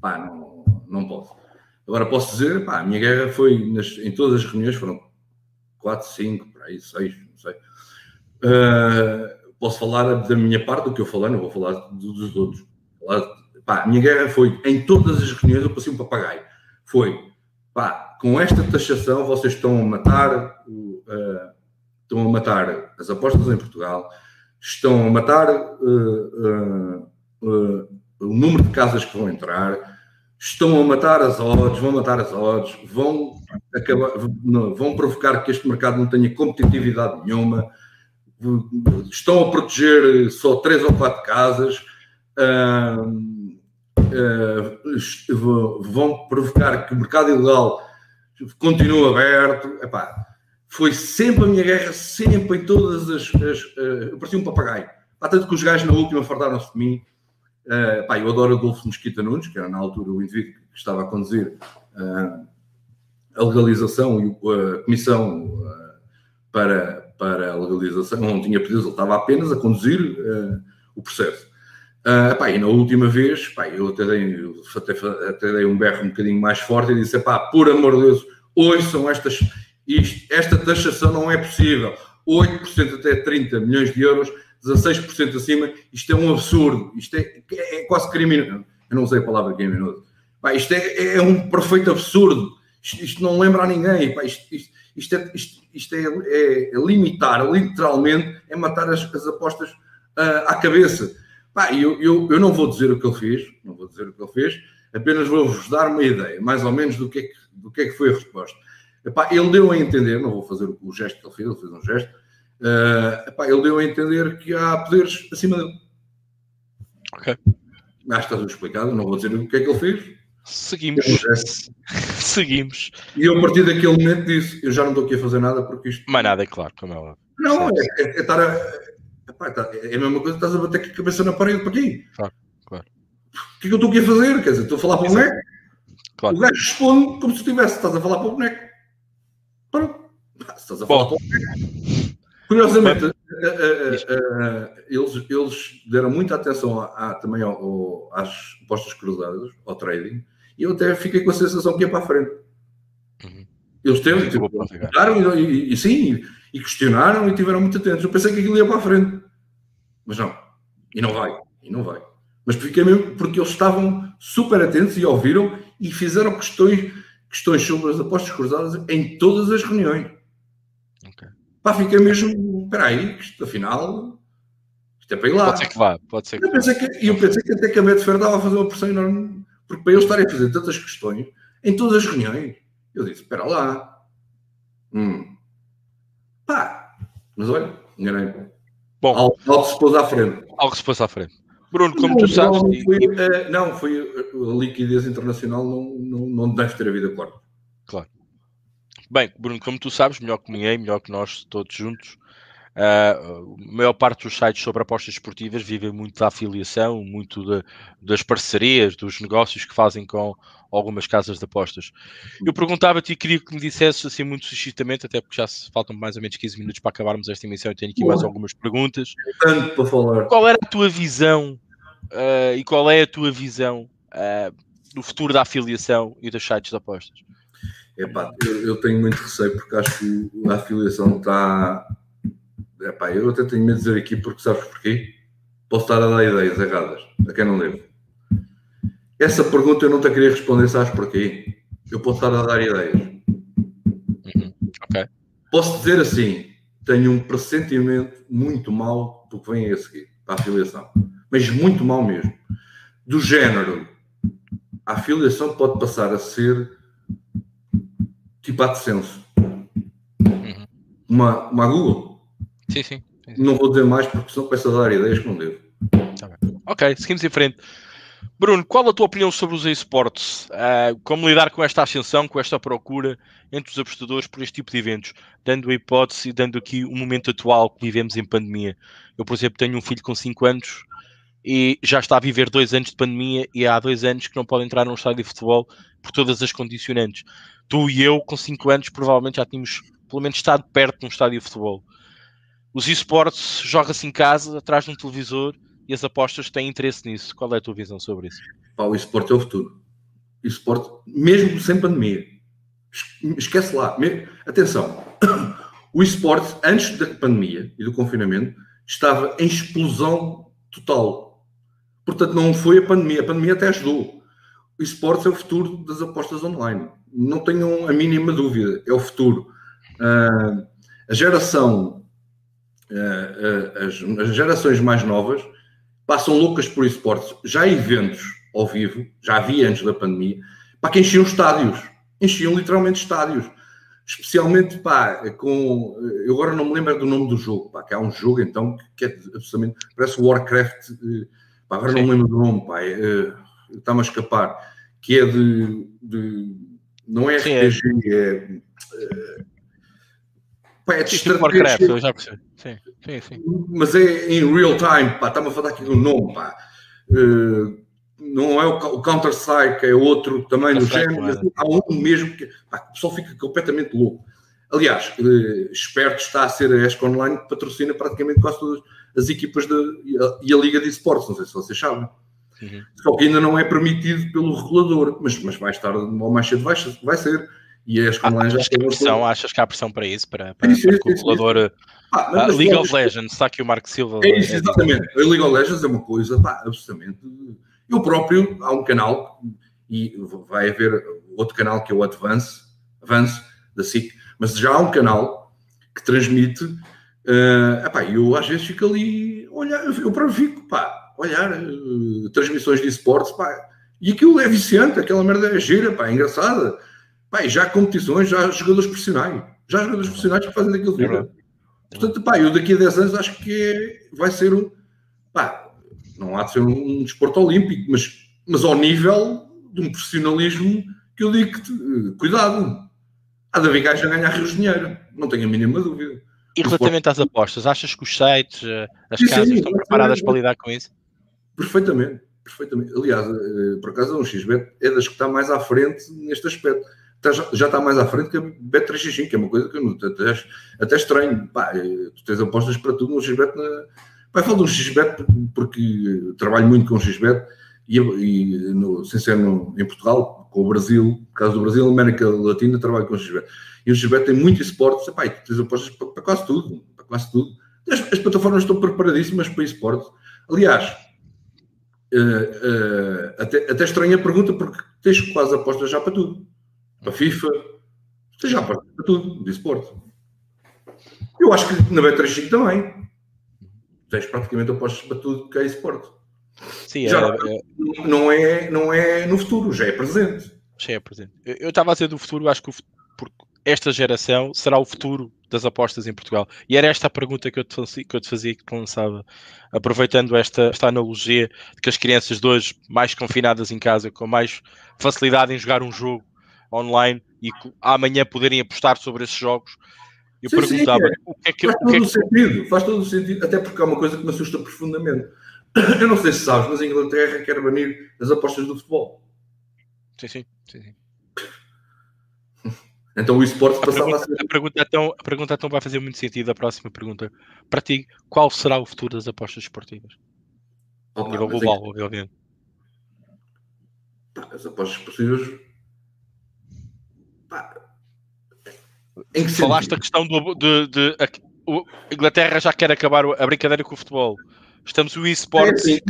Pá, não, não posso. Agora posso dizer, pá, a minha guerra foi nas, em todas as reuniões, foram 4, 5, por aí, 6, não sei. Uh, posso falar da minha parte, do que eu falei, não vou falar dos outros. Pá, a minha guerra foi, em todas as reuniões, eu passei um papagaio. Foi, pá, com esta taxação vocês estão a matar, uh, estão a matar as apostas em Portugal, estão a matar uh, uh, o número de casas que vão entrar, estão a matar as odds, vão matar as odds, vão, acabar, vão provocar que este mercado não tenha competitividade nenhuma, estão a proteger só três ou quatro casas, uh, uh, vão provocar que o mercado ilegal continue aberto. Epá, foi sempre a minha guerra, sempre em todas as. as uh, eu parecia um papagaio. Há tanto que os gajos na última fartaram-se de mim Uh, pá, eu adoro Adolfo Mesquita Nunes, que era na altura o indivíduo que estava a conduzir a legalização e a comissão para, para a legalização, não tinha pedido, ele estava apenas a conduzir o processo. Uh, pá, e na última vez, pá, eu até dei, até, até dei um berro um bocadinho mais forte e disse: pá, por amor de Deus, hoje são estas, isto, esta taxação não é possível. 8% até 30 milhões de euros 16% acima, isto é um absurdo, isto é, é quase criminoso. Eu não usei a palavra criminoso. Pá, isto é, é, um perfeito absurdo. Isto, isto, não lembra a ninguém. Pá, isto, isto, isto, é, isto é, é, limitar, literalmente, é matar as, as apostas uh, à cabeça. Pá, eu, eu, eu não vou dizer o que ele fez, não vou dizer o que ele fez, apenas vou-vos dar uma ideia, mais ou menos, do que é que, do que, é que foi a resposta. Epá, ele deu a entender, não vou fazer o, o gesto que ele fez, ele fez um gesto, Uh, epá, ele deu a entender que há poderes acima dele. Ok. Acho que está tudo explicado, não vou dizer o que é que ele fez. Seguimos. *laughs* Seguimos. E eu, a partir daquele momento, disse: Eu já não estou aqui a fazer nada porque isto. Mais nada, é claro, como é. Não, é, é, é, estar a. Tá, é a mesma coisa que estás a bater com a cabeça na parede para aqui. Claro, claro. O que é que eu estou aqui a fazer? Quer dizer, estou a falar para o boneco. Claro. O gajo responde como se estivesse, estás a falar para o boneco. Pronto. Se estás a falar Bom. para o boneco. Curiosamente, eles, eles deram muita atenção a, a, também ao, ao, às apostas cruzadas, ao trading, e eu até fiquei com a sensação que ia para a frente. Uhum. Eles teve, tipo, e, e, e, sim, e questionaram e tiveram muito atentos. Eu pensei que aquilo ia para a frente, mas não, e não vai, e não vai. Mas fiquei mesmo porque eles estavam super atentos e ouviram e fizeram questões, questões sobre as apostas cruzadas em todas as reuniões. Pá, fiquei mesmo, espera aí, isto afinal, isto é para ir lá. Pode ser que vá, pode ser que eu pensei que, eu pensei que até que a Betfair estava a fazer uma pressão enorme, porque para eles estarem a fazer tantas questões em todas as reuniões, eu disse, espera lá. Hum. Pá, mas olha, enganei-me. Bom, algo, algo se pôs à frente. Algo se pôs à frente. Bruno, como não, tu sabes. Não, foi, uh, não, foi a liquidez internacional, não, não, não deve ter havido acordo. Claro. Bem, Bruno, como tu sabes, melhor que ninguém, melhor que nós todos juntos, uh, a maior parte dos sites sobre apostas esportivas vivem muito da afiliação, muito de, das parcerias, dos negócios que fazem com algumas casas de apostas. Eu perguntava-te e queria que me dissesses assim muito sucintamente, até porque já se faltam mais ou menos 15 minutos para acabarmos esta emissão e tenho aqui mais algumas perguntas. Tanto para falar. Qual era a tua visão uh, e qual é a tua visão uh, do futuro da afiliação e dos sites de apostas? Epá, eu, eu tenho muito receio porque acho que a afiliação está. Epá, eu até tenho medo de dizer aqui porque sabes porquê? Posso estar a dar ideias erradas a quem não devo. Essa pergunta eu não te queria responder, sabes porquê? Eu posso estar a dar ideias. Uhum. Okay. Posso dizer assim: tenho um pressentimento muito mau do que vem a seguir, para a afiliação. Mas muito mal mesmo. Do género, a afiliação pode passar a ser tipo AdSense. Uhum. Uma, uma Google. Sim, sim, sim, Não vou dizer mais porque senão começo a dar ideias que não devo. Tá ok, seguimos em frente. Bruno, qual a tua opinião sobre os esportes? Uh, como lidar com esta ascensão, com esta procura entre os apostadores por este tipo de eventos? Dando a hipótese e dando aqui o momento atual que vivemos em pandemia. Eu, por exemplo, tenho um filho com 5 anos e já está a viver dois anos de pandemia e há dois anos que não pode entrar num estádio de futebol por todas as condicionantes tu e eu, com 5 anos, provavelmente já tínhamos pelo menos estado perto de um estádio de futebol. Os esportes joga-se em casa, atrás de um televisor, e as apostas têm interesse nisso. Qual é a tua visão sobre isso? Pá, o esporte é o futuro. O esporte, mesmo sem pandemia, esquece lá. Atenção, *coughs* o esporte, antes da pandemia e do confinamento, estava em explosão total. Portanto, não foi a pandemia. A pandemia até ajudou. O esporte é o futuro das apostas online não tenham a mínima dúvida, é o futuro. Uh, a geração, as, as, gerações mais novas passam loucas por esportes. Já há eventos ao vivo, já havia antes da pandemia, para que enchiam estádios, enchiam literalmente estádios. Especialmente, pá, com. Eu agora não me lembro do nome do jogo, pá, que há um jogo então que é absolutamente. Parece Warcraft, pá, agora Sim. não me lembro do nome, pá, está-me a escapar, que é de, de não é RPG, é. é, é de sim, Warcraft, eu já percebi. Sim, sim, sim. Mas é em real time, pá, está-me a falar aqui do nome, pá. uh, não é o, Counter-Strike, é outro também do género. É. Há um mesmo que pá, o pessoal fica completamente louco. Aliás, uh, esperto está a ser a ESC Online que patrocina praticamente quase todas as equipas de, e, a, e a Liga de Esportes, não sei se vocês sabem. Uhum. Só que ainda não é permitido pelo regulador, mas, mas mais tarde ou mais cedo vai, vai ser. E as ah, achas, que pressão, achas que há pressão para isso? Para, para, sim, para que o regulador. Ah, League of Legends, está aqui o Marco Silva. É isso, exatamente. A League of Legends é uma coisa, pá, absolutamente. Eu próprio, há um canal, e vai haver outro canal que é o Advance, Advance da SIC, mas já há um canal que transmite. Uh, epá, eu às vezes fico ali, olhar, eu próprio fico, pá, olhar uh, transmissões de esportes, pá, e aquilo é viciante, aquela merda é gira, pá, é engraçada Pá, já há competições, já há jogadores profissionais. Já há jogadores profissionais que fazem daquilo tudo. Portanto, pá, eu daqui a 10 anos acho que vai ser um. Pá, não há de ser um, desporto olímpico, mas, mas ao nível de um profissionalismo que eu digo que, cuidado, há de haver gajos a ganhar rios de dinheiro, não tenho a mínima dúvida. E relativamente às apostas, achas que os sites, eh, as sim, casas sim, estão preparadas para lidar com isso? Perfeitamente, perfeitamente. Aliás, eh, por acaso, o XBet é das que está mais à frente neste aspecto Tá, já está mais à frente que a Bet365, que é uma coisa que eu até, até estranho. Pá, eh, tu tens apostas para tudo no XBet. Na... Pá, falo do XBet porque trabalho muito com o XBet e, e no, sem ser no, em Portugal, com o Brasil, no caso do Brasil, América Latina, trabalho com o XBet. E o XBet tem muito esportes, pá, tu tens apostas para, para, quase tudo, para quase tudo. As, as plataformas estão preparadíssimas para esportes. Aliás, uh, uh, até, até estranha a pergunta, porque tens quase apostas já para tudo para FIFA, seja para tudo, de esporte. Eu acho que na B35 também. Tens praticamente apostas para tudo que é esporte. Sim, já, é, é, Não, é, não é no futuro, já é presente. Já é presente. Eu estava a dizer do futuro, acho que o, porque esta geração será o futuro das apostas em Portugal. E era esta a pergunta que eu te, fazia, que eu te fazia, que te lançava, aproveitando esta, esta analogia de que as crianças de hoje, mais confinadas em casa, com mais facilidade em jogar um jogo, online e amanhã poderem apostar sobre esses jogos. Eu sim, perguntava sim, é. o que é que faz todo que é que... o sentido, faz todo o sentido, até porque é uma coisa que me assusta profundamente. *clears throat* Eu não sei se sabes, mas a Inglaterra quer banir as apostas do futebol. Sim, sim, sim. sim. *laughs* Então o esporte passava a ser. A pergunta, então, a pergunta então vai fazer muito sentido. A próxima pergunta para ti: qual será o futuro das apostas esportivas? Opa, a nível global, é... obviamente. As apostas esportivas em que Falaste a questão do, de, de, a, o, Inglaterra já quer acabar a brincadeira com o futebol. Estamos o eSports. É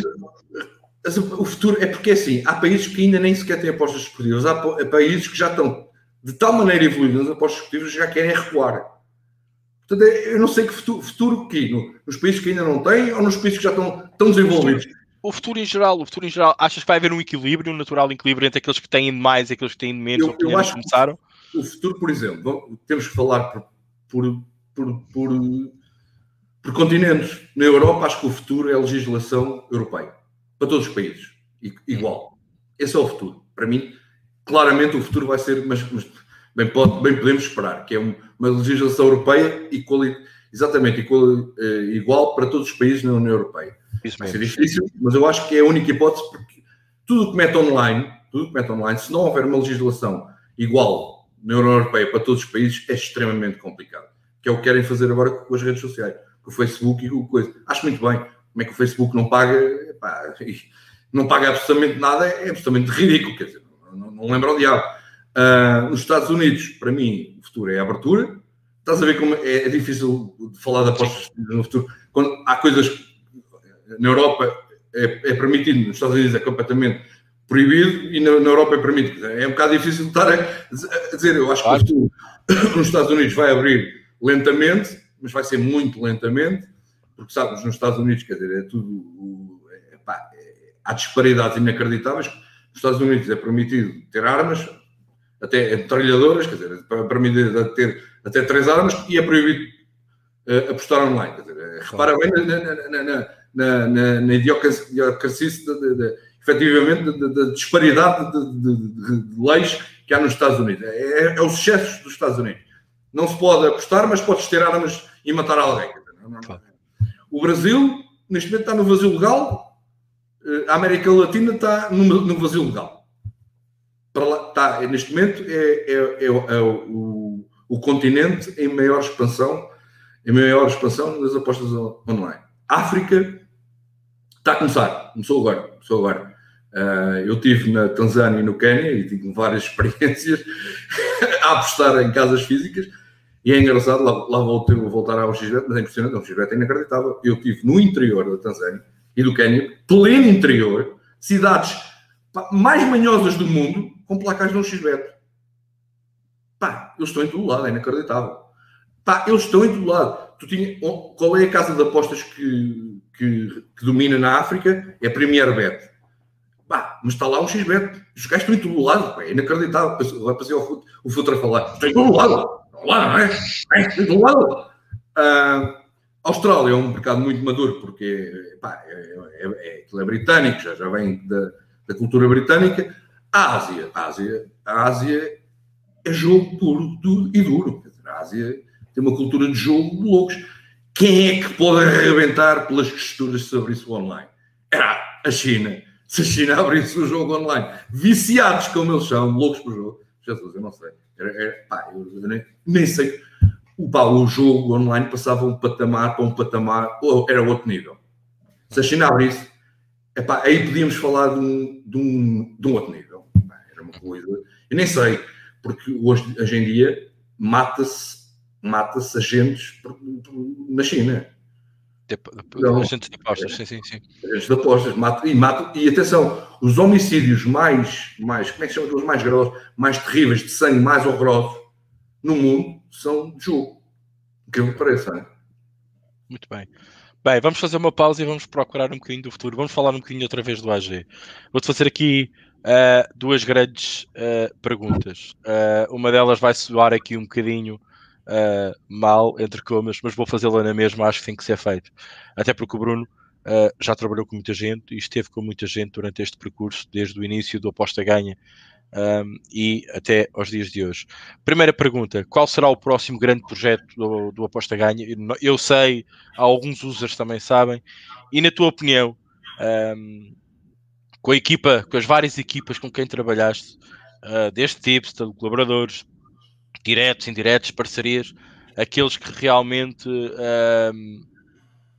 assim, o futuro é porque assim, há países que ainda nem sequer têm apostas esportivas, há países que já estão de tal maneira evoluídos nas apostas esportivas que já querem recuar. Portanto, é, eu não sei que futuro, futuro que nos países que ainda não têm ou nos países que já estão tão desenvolvidos. O futuro em geral, o futuro em geral, achas que vai haver um equilíbrio, um natural equilíbrio entre aqueles que têm mais e aqueles que têm menos eu, ou que eu acho começaram? Que o futuro, por exemplo, temos que falar por, por, por, por, por continentes. Na Europa, acho que o futuro é a legislação europeia. Para todos os países. Igual. Esse é o futuro. Para mim, claramente o futuro vai ser, mas, mas bem, pode, bem podemos esperar, que é uma legislação europeia igual, exatamente igual, eh, igual para todos os países na União Europeia. Isso vai ser difícil, mas eu acho que é a única hipótese porque tudo que mete online, tudo que mete online, se não houver uma legislação igual na União Europeia para todos os países é extremamente complicado. Que é o que querem fazer agora com as redes sociais, com o Facebook e com coisa. Acho muito bem. Como é que o Facebook não paga, epá, não paga absolutamente nada, é absolutamente ridículo. Quer dizer, não, não lembro o diabo. Uh, nos Estados Unidos, para mim, o futuro é a abertura. Estás a ver como é, é difícil falar de apostas no futuro. Quando há coisas na Europa é, é permitido, nos Estados Unidos é completamente proibido e na, na, Europa é permitido. É um bocado difícil estar a, dizer, eu acho que o *coughs* nos Estados Unidos vai abrir lentamente, mas vai ser muito lentamente, porque sabes, nos Estados Unidos, quer dizer, é tudo. É, pá, é, há disparidades inacreditáveis. Nos Estados Unidos é permitido ter armas, até metralhadoras, quer dizer, é permitido ter até três armas e é proibido uh, apostar online. Quer dizer, é, repara bem na, na, na, na, na, na idiocracia de, de efetivamente, da disparidade de, de, de, de, leis que há nos Estados Unidos. É, é, é o sucesso dos Estados Unidos. Não se pode apostar, mas podes ter armas e matar alguém. O Brasil, neste momento, está no vazio legal. eh, a América Latina está no, vazio legal. Para lá, está, neste momento é, é, é, é o, o, continente em maior expansão, em maior expansão das apostas online. África está a começar, começou agora, começou agora. Uh, eu tive na Tanzânia e no Quênia e tive várias *laughs* experiências a apostar em casas físicas e é engraçado, lá, lá vou, ter, voltar ao XBET, mas é impressionante, o XBET é inacreditável. Eu tive no interior da Tanzânia e do Quênia, pleno interior, cidades mais manhosas do mundo, com placas de um XBET. Pá, eles estão em todo lado, é inacreditável. Pá, eles estão em todo lado. Tu tinha, qual é a casa de apostas que, que, que domina na África? É a Premier Bet. Pá, mas está lá um XBET. Os gajos estão em todo lado, pá, é inacreditável. Vai passar o, o Futre a falar. Estão em todo lado lá, não é? é do lado. A Austrália é um mercado muito maduro porque pá, é, é, é, é, britânico, já, já vem da, da, cultura britânica. A Ásia, a Ásia, a Ásia é jogo puro, duro e duro. A Ásia tem uma cultura de jogo de loucos. Quem é que pode arrebentar pelas costuras sobre isso online? Era a China. Se a China abrisse o jogo online, viciados como eles são, loucos por jogo, Jesus, eu não sei. Era, era, pá, eu, nem, nem, sei. O, pá, o jogo online passava um patamar para um patamar, ou era outro nível. Se a China abrisse, epá, aí podíamos falar de um, de um, de um outro nível. Era uma coisa. Eu nem sei, porque hoje, hoje em dia mata-se mata-se agentes na China. De, agentes de apostas, sim, sim, sim. Agentes de apostas, matam, e, matam, e atenção, os homicídios mais, mais, como é que se chama aqueles mais grossos, mais terríveis, de sangue mais horrorosos no mundo, são de jogo. O que me parece, não é? Muito bem. Bem, vamos fazer uma pausa e vamos procurar um bocadinho do futuro. Vamos falar um bocadinho outra vez do AG. Vou-te fazer aqui uh, duas grandes uh, perguntas. Uh, uma delas vai soar aqui um bocadinho uh, mal, entre comas, mas vou fazê-la na mesma, acho que tem que ser feito. Até porque o Bruno uh, já trabalhou com muita gente e esteve com muita gente durante este percurso, desde o início do Aposta Ganha um, e até aos dias de hoje. Primeira pergunta: qual será o próximo grande projeto do, do Aposta Ganha? Eu sei, alguns users também sabem, e na tua opinião, um, com a equipa, com as várias equipas com quem trabalhaste, uh, tips, de colaboradores, diretos, indiretos, parcerias, aqueles que realmente um,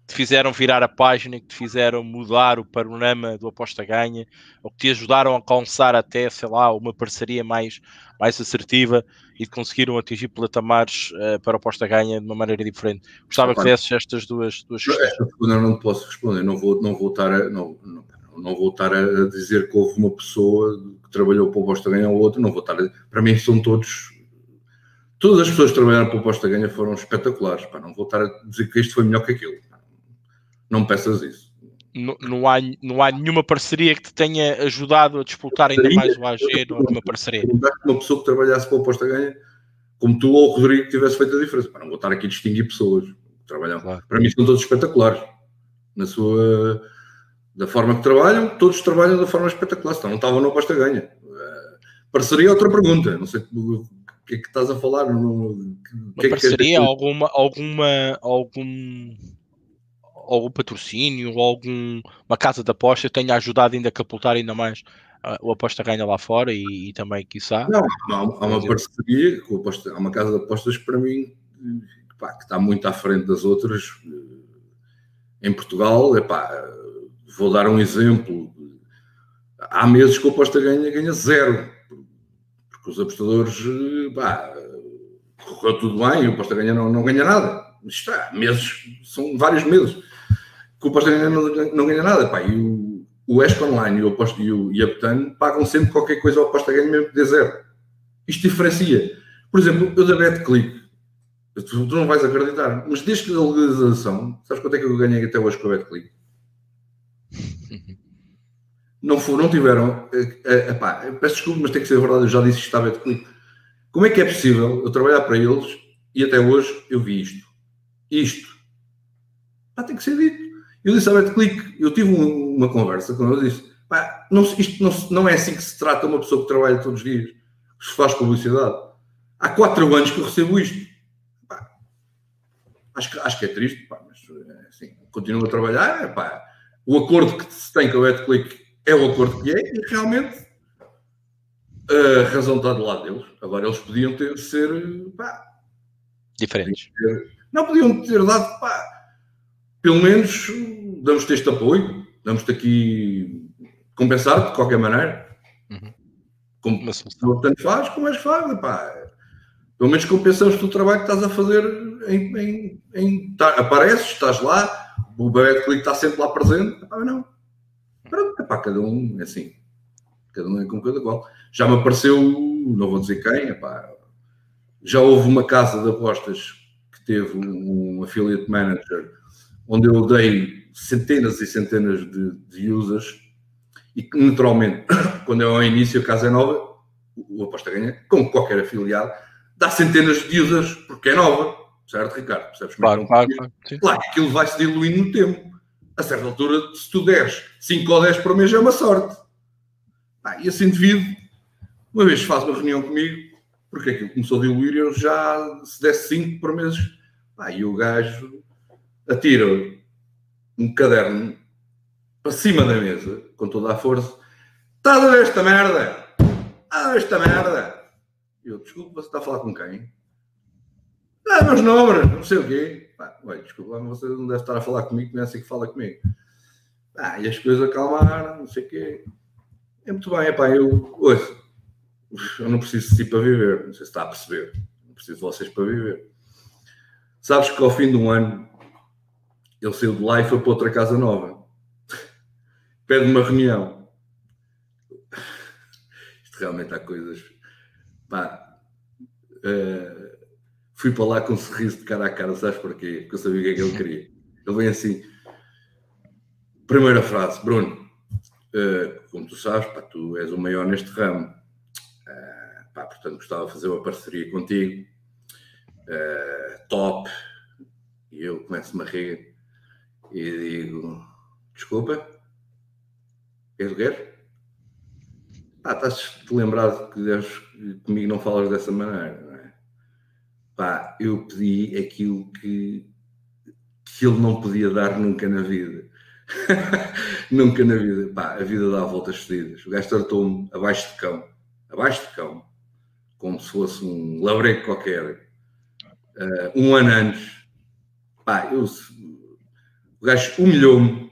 te fizeram virar a página, que te fizeram mudar o panorama do aposta ganha, ou que te ajudaram a alcançar até, sei lá, uma parceria mais, mais assertiva e conseguiram atingir patamares uh, para a aposta ganha de uma maneira diferente. Gostava ah, que desses estas duas, duas questões. Eu não posso responder, não vou, não vou estar a, não, não, não vou estar a dizer que houve uma pessoa que trabalhou para o aposta ganha ou outra, não vou estar a, para mim são todos Todas as pessoas que trabalharam para o Posta Ganha foram espetaculares. Pá. Não vou estar a dizer que isto foi melhor que aquilo. Não me peças isso. Não, não, há, não há nenhuma parceria que te tenha ajudado a disputar ainda mais o AG numa parceria. Uma pessoa que trabalhasse para o Posta Ganha, como tu ou o Rodrigo, tivesse feito a diferença. Pá, não vou estar aqui a distinguir pessoas que trabalham. Claro. Para mim são todos espetaculares. Na sua... Da forma que trabalham, todos trabalham da forma espetacular. Então não estavam no Posta Ganha. Eh, parceria é outra pergunta. Não sei o que é que estás a falar? No, que, que é parceria, alguma, alguma, algum, algum patrocínio, algum uma casa de aposta tenha ajudado ainda a capultar ainda mais uh, o aposta ganha lá fora e, e também, quiçá. Não, há, há uma parceria, com aposta, há uma casa de apostas para mim pá, que está muito à frente das outras em Portugal. Epá, vou dar um exemplo. Há meses que o aposta ganha, ganha zero os apostadores, pá, correu tudo bem, o aposta ganha não, não ganha nada. É, meses, são vários meses que o aposta ganha não, não ganha nada, pá, e o, o ESC Online e o, aposta, e, o, e pagam sempre qualquer coisa ao aposta ganha mesmo que dê zero. Isto diferencia. Por exemplo, eu da BetClick, tu, tu não vais acreditar, mas desde que a legalização, sabes quanto é que eu ganhei até hoje com a BetClick? *laughs* não, for, não tiveram. Uh, uh, peço desculpa, mas tem que ser verdade, eu já disse isto estava de. Como é que é possível eu trabalhar para eles e até hoje eu vi isto? Isto. Pá, tem que ser dito. Eu disse a Clique, eu tive um, uma conversa com ele, disse, pá, não, isto não, não, é assim que se trata uma pessoa que trabalha todos os dias, que se faz publicidade. Há quatro anos que eu recebo isto. Pá, acho, que, acho que é triste, pá, mas assim, continuo a trabalhar, pá, o acordo que se tem com a BetClick é o acordo que é e realmente a razão está do lado deles. Agora eles podiam ter ser pá, diferentes. Ter, não podiam ter dado pá, pelo menos damos-te este apoio, damos-te aqui compensar de qualquer maneira. Uhum. Como tanto faz, como és faz, pá. Pelo menos compensamos o trabalho que estás a fazer em, em, em tá, apareces, estás lá, o bebê de clique está sempre lá presente, epá, não. Pronto, epá, cada um é assim. Cada um é com cada qual. Já me apareceu, não vou dizer quem, epá, já houve uma casa de apostas que teve um, um affiliate manager onde eu dei centenas e centenas de, de users e que naturalmente, *coughs* quando é ao início a casa é nova, o aposta ganha, como qualquer afiliado, dá centenas de users porque é nova, certo, Ricardo? Percebes? Claro, é claro, claro. Claro, aquilo vai se diluindo no tempo. A certa altura, se tu deres 5 ou 10 por mês, é uma sorte. Ah, e esse indivíduo, uma vez faz uma reunião comigo, porque aquilo começou a diluir, eu já, se desse 5 por mês, ah, e o gajo atira um caderno para cima da mesa, com toda a força. Está a ver esta merda? Está a ver esta merda? Eu, desculpa, você está a falar com quem? Ah, meus nomes, não sei o quê. Ah, ué, desculpa, você não deve estar a falar comigo, não é assim que fala comigo. Ah, e as coisas acalmaram, não sei o quê. É muito bem, epá, eu, ouço, eu não preciso de si para viver, não sei se está a perceber. Não preciso de vocês para viver. Sabes que ao fim de um ano ele saiu de lá e foi para outra casa nova. Pede uma reunião. Isto realmente há coisas. Pá, uh, fui para lá com um sorriso de cara a cara, sabes porquê? Porque eu sabia o que é que ele *laughs* queria. Ele vem assim. Primeira frase, Bruno, uh, como tu sabes, pá, tu és o maior neste ramo. Uh, pá, portanto, gostava de fazer uma parceria contigo. top. E eu começo-me a rir e digo: Desculpa, ver? Ah, estás-te lembrado que Deus, comigo não falas dessa maneira? Pá, eu pedi aquilo que, que ele não podia dar nunca na vida. *laughs* nunca na vida. Pá, a vida dá voltas fedidas. O gajo tratou-me abaixo de cão, abaixo de cão, como se fosse um labreco qualquer. Uh, um ano antes, pá, eu o gajo humilhou-me.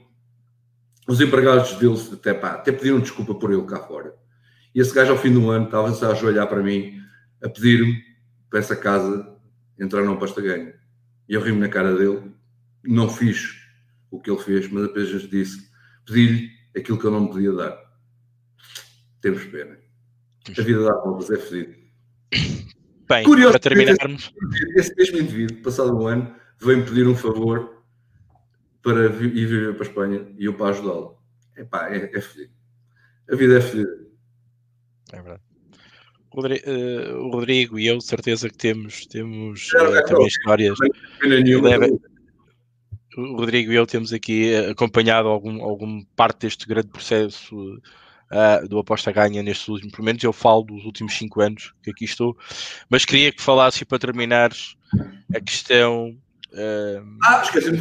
Os empregados dele até, pá, até pediram desculpa por ele cá fora. E esse gajo, ao fim do ano, estava a ajoelhar para mim, a pedir-me para essa casa entrar numa pasta ganha. E eu ri-me na cara dele. Não fiz o que ele fez, mas apenas disse: pedi-lhe aquilo que eu não me podia dar. Temos pena. A vida dá voltas, é fedido. Bem, Curioso, para terminarmos. Esse mesmo indivíduo, passado um ano, veio-me pedir um favor para ir viver para a Espanha e eu para ajudá-lo. Epá, é, é fedido. A vida é fedida. É verdade. Uh, o Rodrigo e eu, certeza que temos, temos uh, também histórias. Deve, o Rodrigo e eu temos aqui eh, acompanhado algum, algum parte deste grande processo uh, do aposta ganha nestes últimos, pelo menos eu falo dos últimos cinco anos que aqui estou, mas queria que falasses para terminares a questão ah, esqueci-me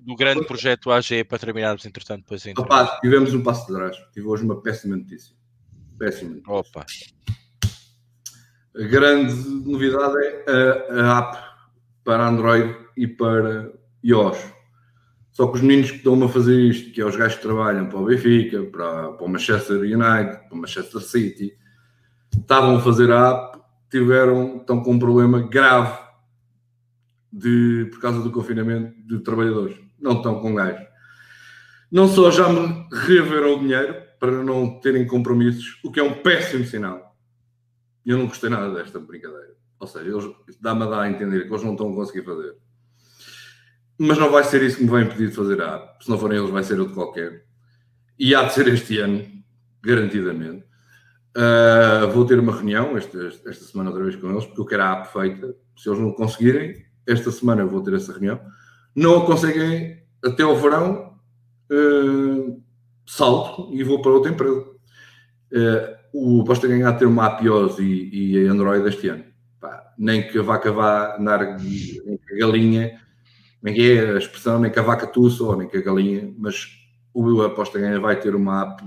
do grande projeto AG para terminarmos, entretanto, depois ainda. Rapaz, tivemos um passo de trás. Tive hoje uma péssima notícia. Péssima notícia. Opa. A grande novidade é a, a app para Android e para iOS. Só que os meninos que estão a fazer isto, que é os gajos que trabalham para o Benfica, para, para o Manchester United, para o Manchester City, estavam a fazer a app, tiveram, estão com um problema grave de, por causa do confinamento de trabalhadores. Não estão com gás. Não só já me reaveram o dinheiro para não terem compromissos, o que é um péssimo sinal. Eu não gostei nada desta brincadeira. Ou seja, dá-me a dar a entender que eles não estão a conseguir fazer. Mas não vai ser isso que me vai impedir de fazer a app. Se não forem eles, vai ser outro qualquer. E há de ser este ano, garantidamente. Uh, vou ter uma reunião esta semana outra vez com eles, porque eu quero a app feita. Se eles não conseguirem, esta semana vou ter essa reunião, não a conseguem até ao verão, uh, salto e vou para outra empresa. Uh, o Posta Ganhar ter uma APIOS e, e Android este ano. Pá, nem que a vaca vá andar, galinha, nem que é a expressão, nem que a vaca tussa ou nem que a galinha, mas o Aposta Ganha vai ter uma app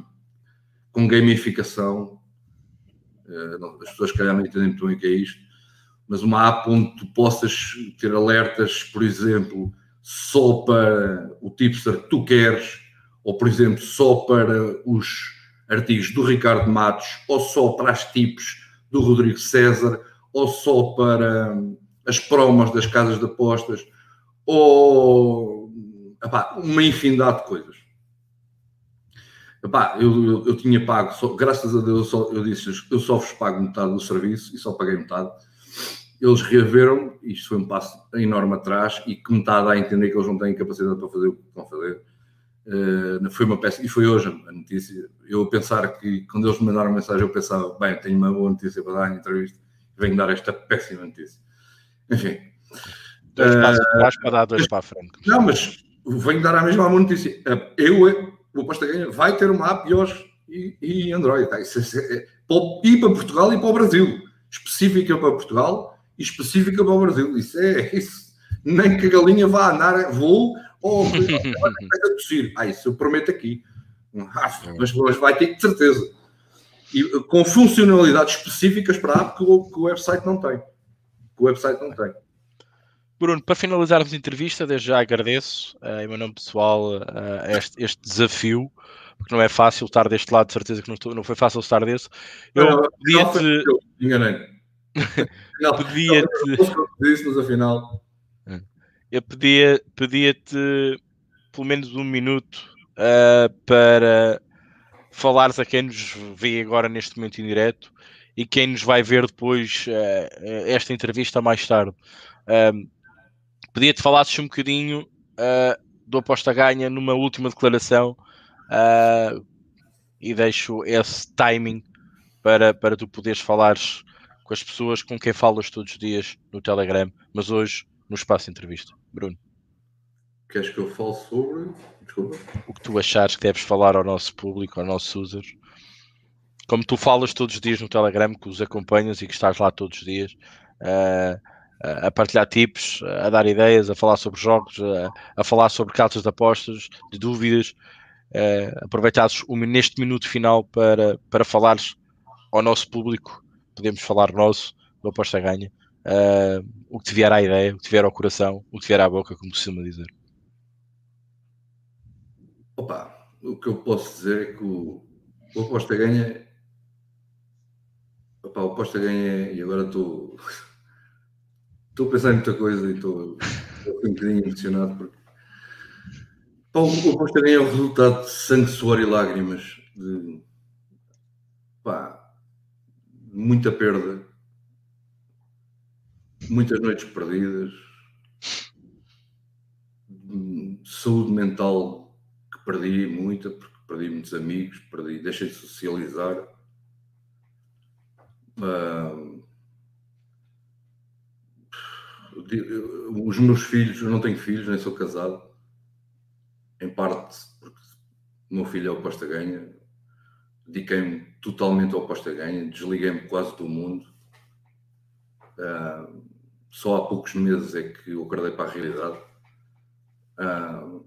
com gamificação. Uh, as pessoas, calhar, não entendem muito bem o que é isto, mas uma app onde tu possas ter alertas, por exemplo, só para o tipster que tu queres, ou, por exemplo, só para os artigos do Ricardo Matos, ou só para as tipos do Rodrigo César, ou só para as promos das casas de apostas, ou epá, uma infinidade de coisas. Epá, eu, eu, eu, tinha pago, só, graças a Deus, eu, só, eu disse eu só vos pago metade do serviço e só paguei metade. Eles reaveram, isto foi um passo enorme atrás e que metade dá a entender que eles não têm capacidade para fazer o que a fazer. Uh, foi uma peça, e foi hoje a notícia. Eu pensar que quando eles me mandaram a mensagem, eu pensava, bem, tenho uma boa notícia para dar na entrevista, venho dar esta péssima notícia. Enfim. Dois passos uh, para dar dois para a frente. Não, mas venho dar a mesma boa notícia. Eh, eu, o Aposta Ganha, vai ter uma app iOS e, e Android. Tá? Isso é, é, e para Portugal e para o Brasil. Específica para Portugal e específica para o Brasil. Isso é isso. Nem que a galinha vá andar voo ou a tossir. Ah, isso eu prometo aqui. Ah, mas, mas vai ter de certeza. E, com funcionalidades específicas para a app que o, que o website não tem. Que o website não tem. Bruno, para finalizarmos a entrevista, desde já agradeço uh, em meu nome pessoal uh, este, este, desafio, porque não é fácil estar deste lado, de certeza que não, estou, não foi fácil estar desse. Eu podia-te. Enganei. Pedia-te. Disse-nos afinal. Eu pedia-te pedia pelo menos um minuto uh, para falares a quem nos vê agora neste momento em direto e quem nos vai ver depois esta entrevista mais tarde. Um, Pedia-te falasses um bocadinho uh, do aposta ganha numa última declaração uh, e deixo esse timing para, para tu poderes falares com as pessoas com quem falas todos os dias no Telegram, mas hoje no espaço de entrevista. Bruno. Queres que eu fale sobre? Desculpa. O que tu achares que deves falar ao nosso público, aos nossos users. Como tu falas todos os dias no Telegram, que os acompanhas e que estás lá todos os dias, uh, a partilhar tips, a dar ideias, a falar sobre jogos, a, a falar sobre cartas de apostas, de dúvidas. Uh, aproveitares neste minuto final para, para falares ao nosso público, podemos falar nosso, do Aposta Ganha, uh, o que te vier à ideia, o que te vier ao coração, o que te vier à boca, como costuma dizer. Opa, o que eu posso dizer é que o, o Aposta Ganha. Opa, o Aposta Ganha, e agora estou. Estou a pensar em muita coisa e estou, estou um bocadinho emocionado porque pá, o aposto é o resultado de sangue, suor e lágrimas, de pá, muita perda, muitas noites perdidas, saúde mental que perdi muita, porque perdi muitos amigos, perdi, deixei de socializar. Uh, os meus filhos, eu não tenho filhos, nem sou casado, em parte porque o meu filho é o Posta Ganha, dediquei-me totalmente ao Posta Ganha, desliguei-me quase do mundo. Uh, só há poucos meses é que eu acordei para a realidade. Uh,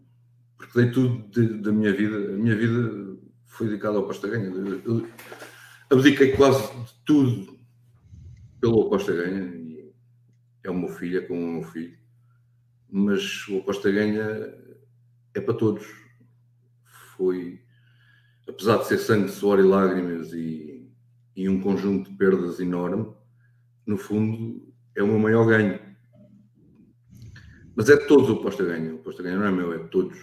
porque dei tudo da minha vida, a minha vida foi dedicada ao Posta Ganha. Eu, eu abdiquei quase de tudo pelo Posta Ganha é o meu filho, é como o meu filho, mas o aposta ganha é para todos. Foi, apesar de ser sangue, suor e lágrimas e, e um conjunto de perdas enorme, no fundo é o meu maior ganho. Mas é de todos o aposta ganha. O aposta ganha não é meu, é de todos.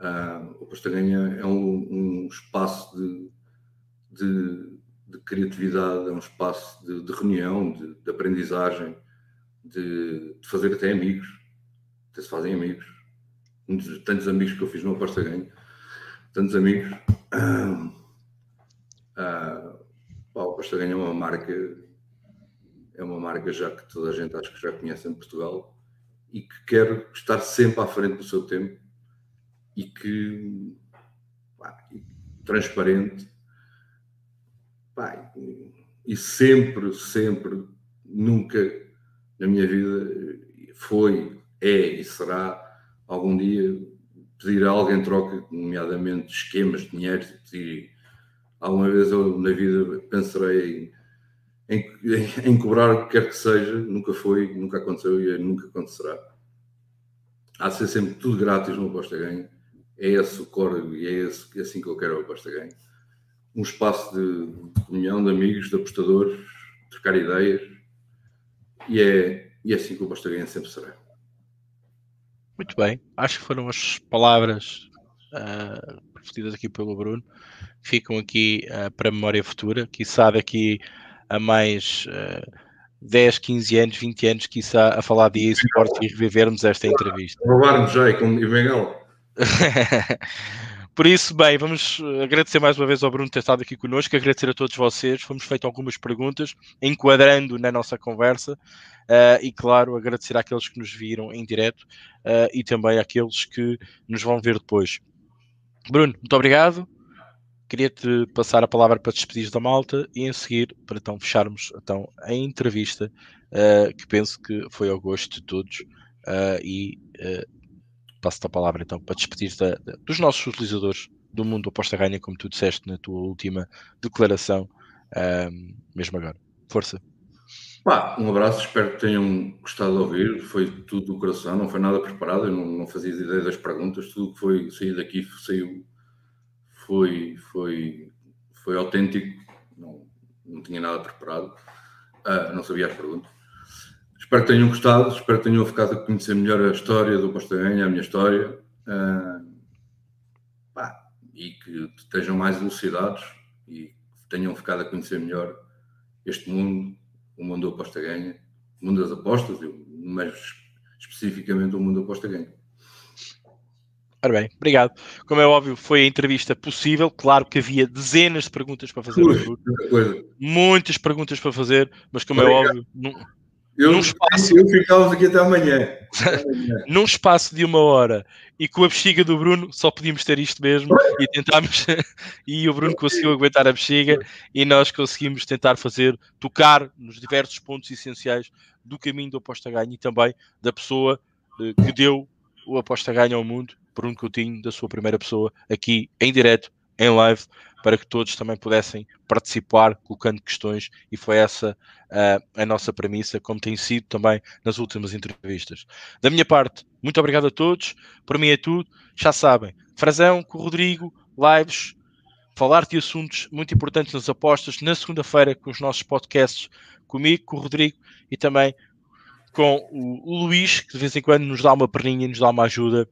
Uh, o aposta ganha é um, um espaço de, de, de, criatividade, é um espaço de, de reunião, de, de aprendizagem de, fazer até amigos, até se fazem amigos. Muitos, tantos amigos que eu fiz no Aposta Ganho, tantos amigos. Ah, ah, o Aposta Ganho é uma marca, é uma marca já que toda a gente acho que já conhece em Portugal e que quer estar sempre à frente do seu tempo e que pá, transparente pá, e sempre, sempre, nunca na minha vida foi, é e será algum dia pedir algo em troca, nomeadamente esquemas de dinheiro, pedir. Alguma vez eu na vida pensarei em, em, em, cobrar o que quer que seja, nunca foi, nunca aconteceu e nunca acontecerá. Há de ser sempre tudo grátis no aposta ganho. É esse o core e é, esse, é assim que eu quero o aposta ganho. Um espaço de, união de amigos, de apostadores, trocar ideias e é, e é assim que o aposta ganho sempre será. Muito bem, acho que foram as palavras uh, aqui pelo Bruno, ficam aqui uh, para memória futura, que sabe aqui a mais uh, 10, 15 anos, 20 anos, quiçá, a falar de eSports e revivermos esta entrevista. Roubar-nos já e com Bengal. *laughs* Por isso, bem, vamos agradecer mais uma vez ao Bruno ter estado aqui connosco, agradecer a todos vocês. Fomos feito algumas perguntas, enquadrando na nossa conversa, uh, e claro, agradecer àqueles que nos viram em direto uh, e também àqueles que nos vão ver depois. Bruno, muito obrigado. Queria-te passar a palavra para despedir da malta e em seguir para então fecharmos então, a entrevista, uh, que penso que foi ao gosto de todos. e passo-te a palavra então para despedir da, dos nossos utilizadores do mundo aposta ganha, como tu disseste na tua última declaração, mesmo agora. Força. Um abraço, espero que tenham gostado de ouvir. Foi tudo do coração, não foi nada preparado, eu não, não fazia ideia das perguntas, tudo que foi sair daqui saiu, foi, foi, foi autêntico, não, não tinha nada preparado, uh, não sabia as perguntas. Espero que tenham gostado, espero que tenham ficado a conhecer melhor a história do Ganha, a minha história, uh, pá, e que estejam mais elucidados e tenham ficado a conhecer melhor este mundo, o mundo do aposta ganha, o mundo das apostas, mas especificamente o mundo do aposta ganha. Ora bem, obrigado. Como é óbvio, foi a entrevista possível. Claro que havia dezenas de perguntas para fazer. Ui, muitas perguntas para fazer, mas como é obrigado. é óbvio, não, eu, num espaço, eu ficava aqui até *laughs* amanhã. num espaço de uma hora e com a bexiga do Bruno, só podíamos ter isto mesmo e tentámos. *laughs* e o Bruno conseguiu aguentar a bexiga e nós conseguimos tentar fazer, tocar nos diversos pontos essenciais do caminho do aposta ganho e também da pessoa eh, que deu o aposta ganho ao mundo, Bruno Coutinho, da sua primeira pessoa, aqui em direto, em live, para que todos também pudessem participar, colocando questões, e foi essa uh, a nossa premissa, como tem sido também nas últimas entrevistas. Da minha parte, muito obrigado a todos, por mim é tudo, já sabem, Frazão com o Rodrigo, lives, falar de assuntos muito importantes nas apostas, na segunda-feira com os nossos podcasts, comigo, com o Rodrigo e também com o Luís, que de vez em quando nos dá uma perninha, nos dá uma ajuda.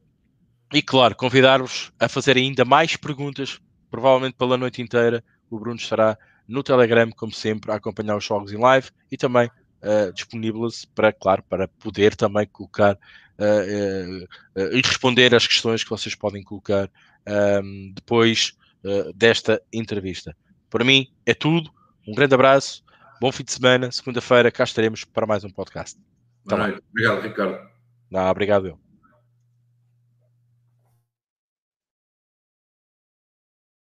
E claro, convidar-vos a fazer ainda mais perguntas provavelmente pela noite inteira. O Bruno estará no Telegram, como sempre, a acompanhar os jogos em live e também uh, disponível-se para, claro, para poder também colocar uh, uh, e responder às questões que vocês podem colocar um, ehm, depois desta entrevista. Para mim é tudo. Um grande abraço, bom fim de semana. Segunda-feira cá estaremos para mais um podcast. Tá obrigado, Ricardo. Não, obrigado eu.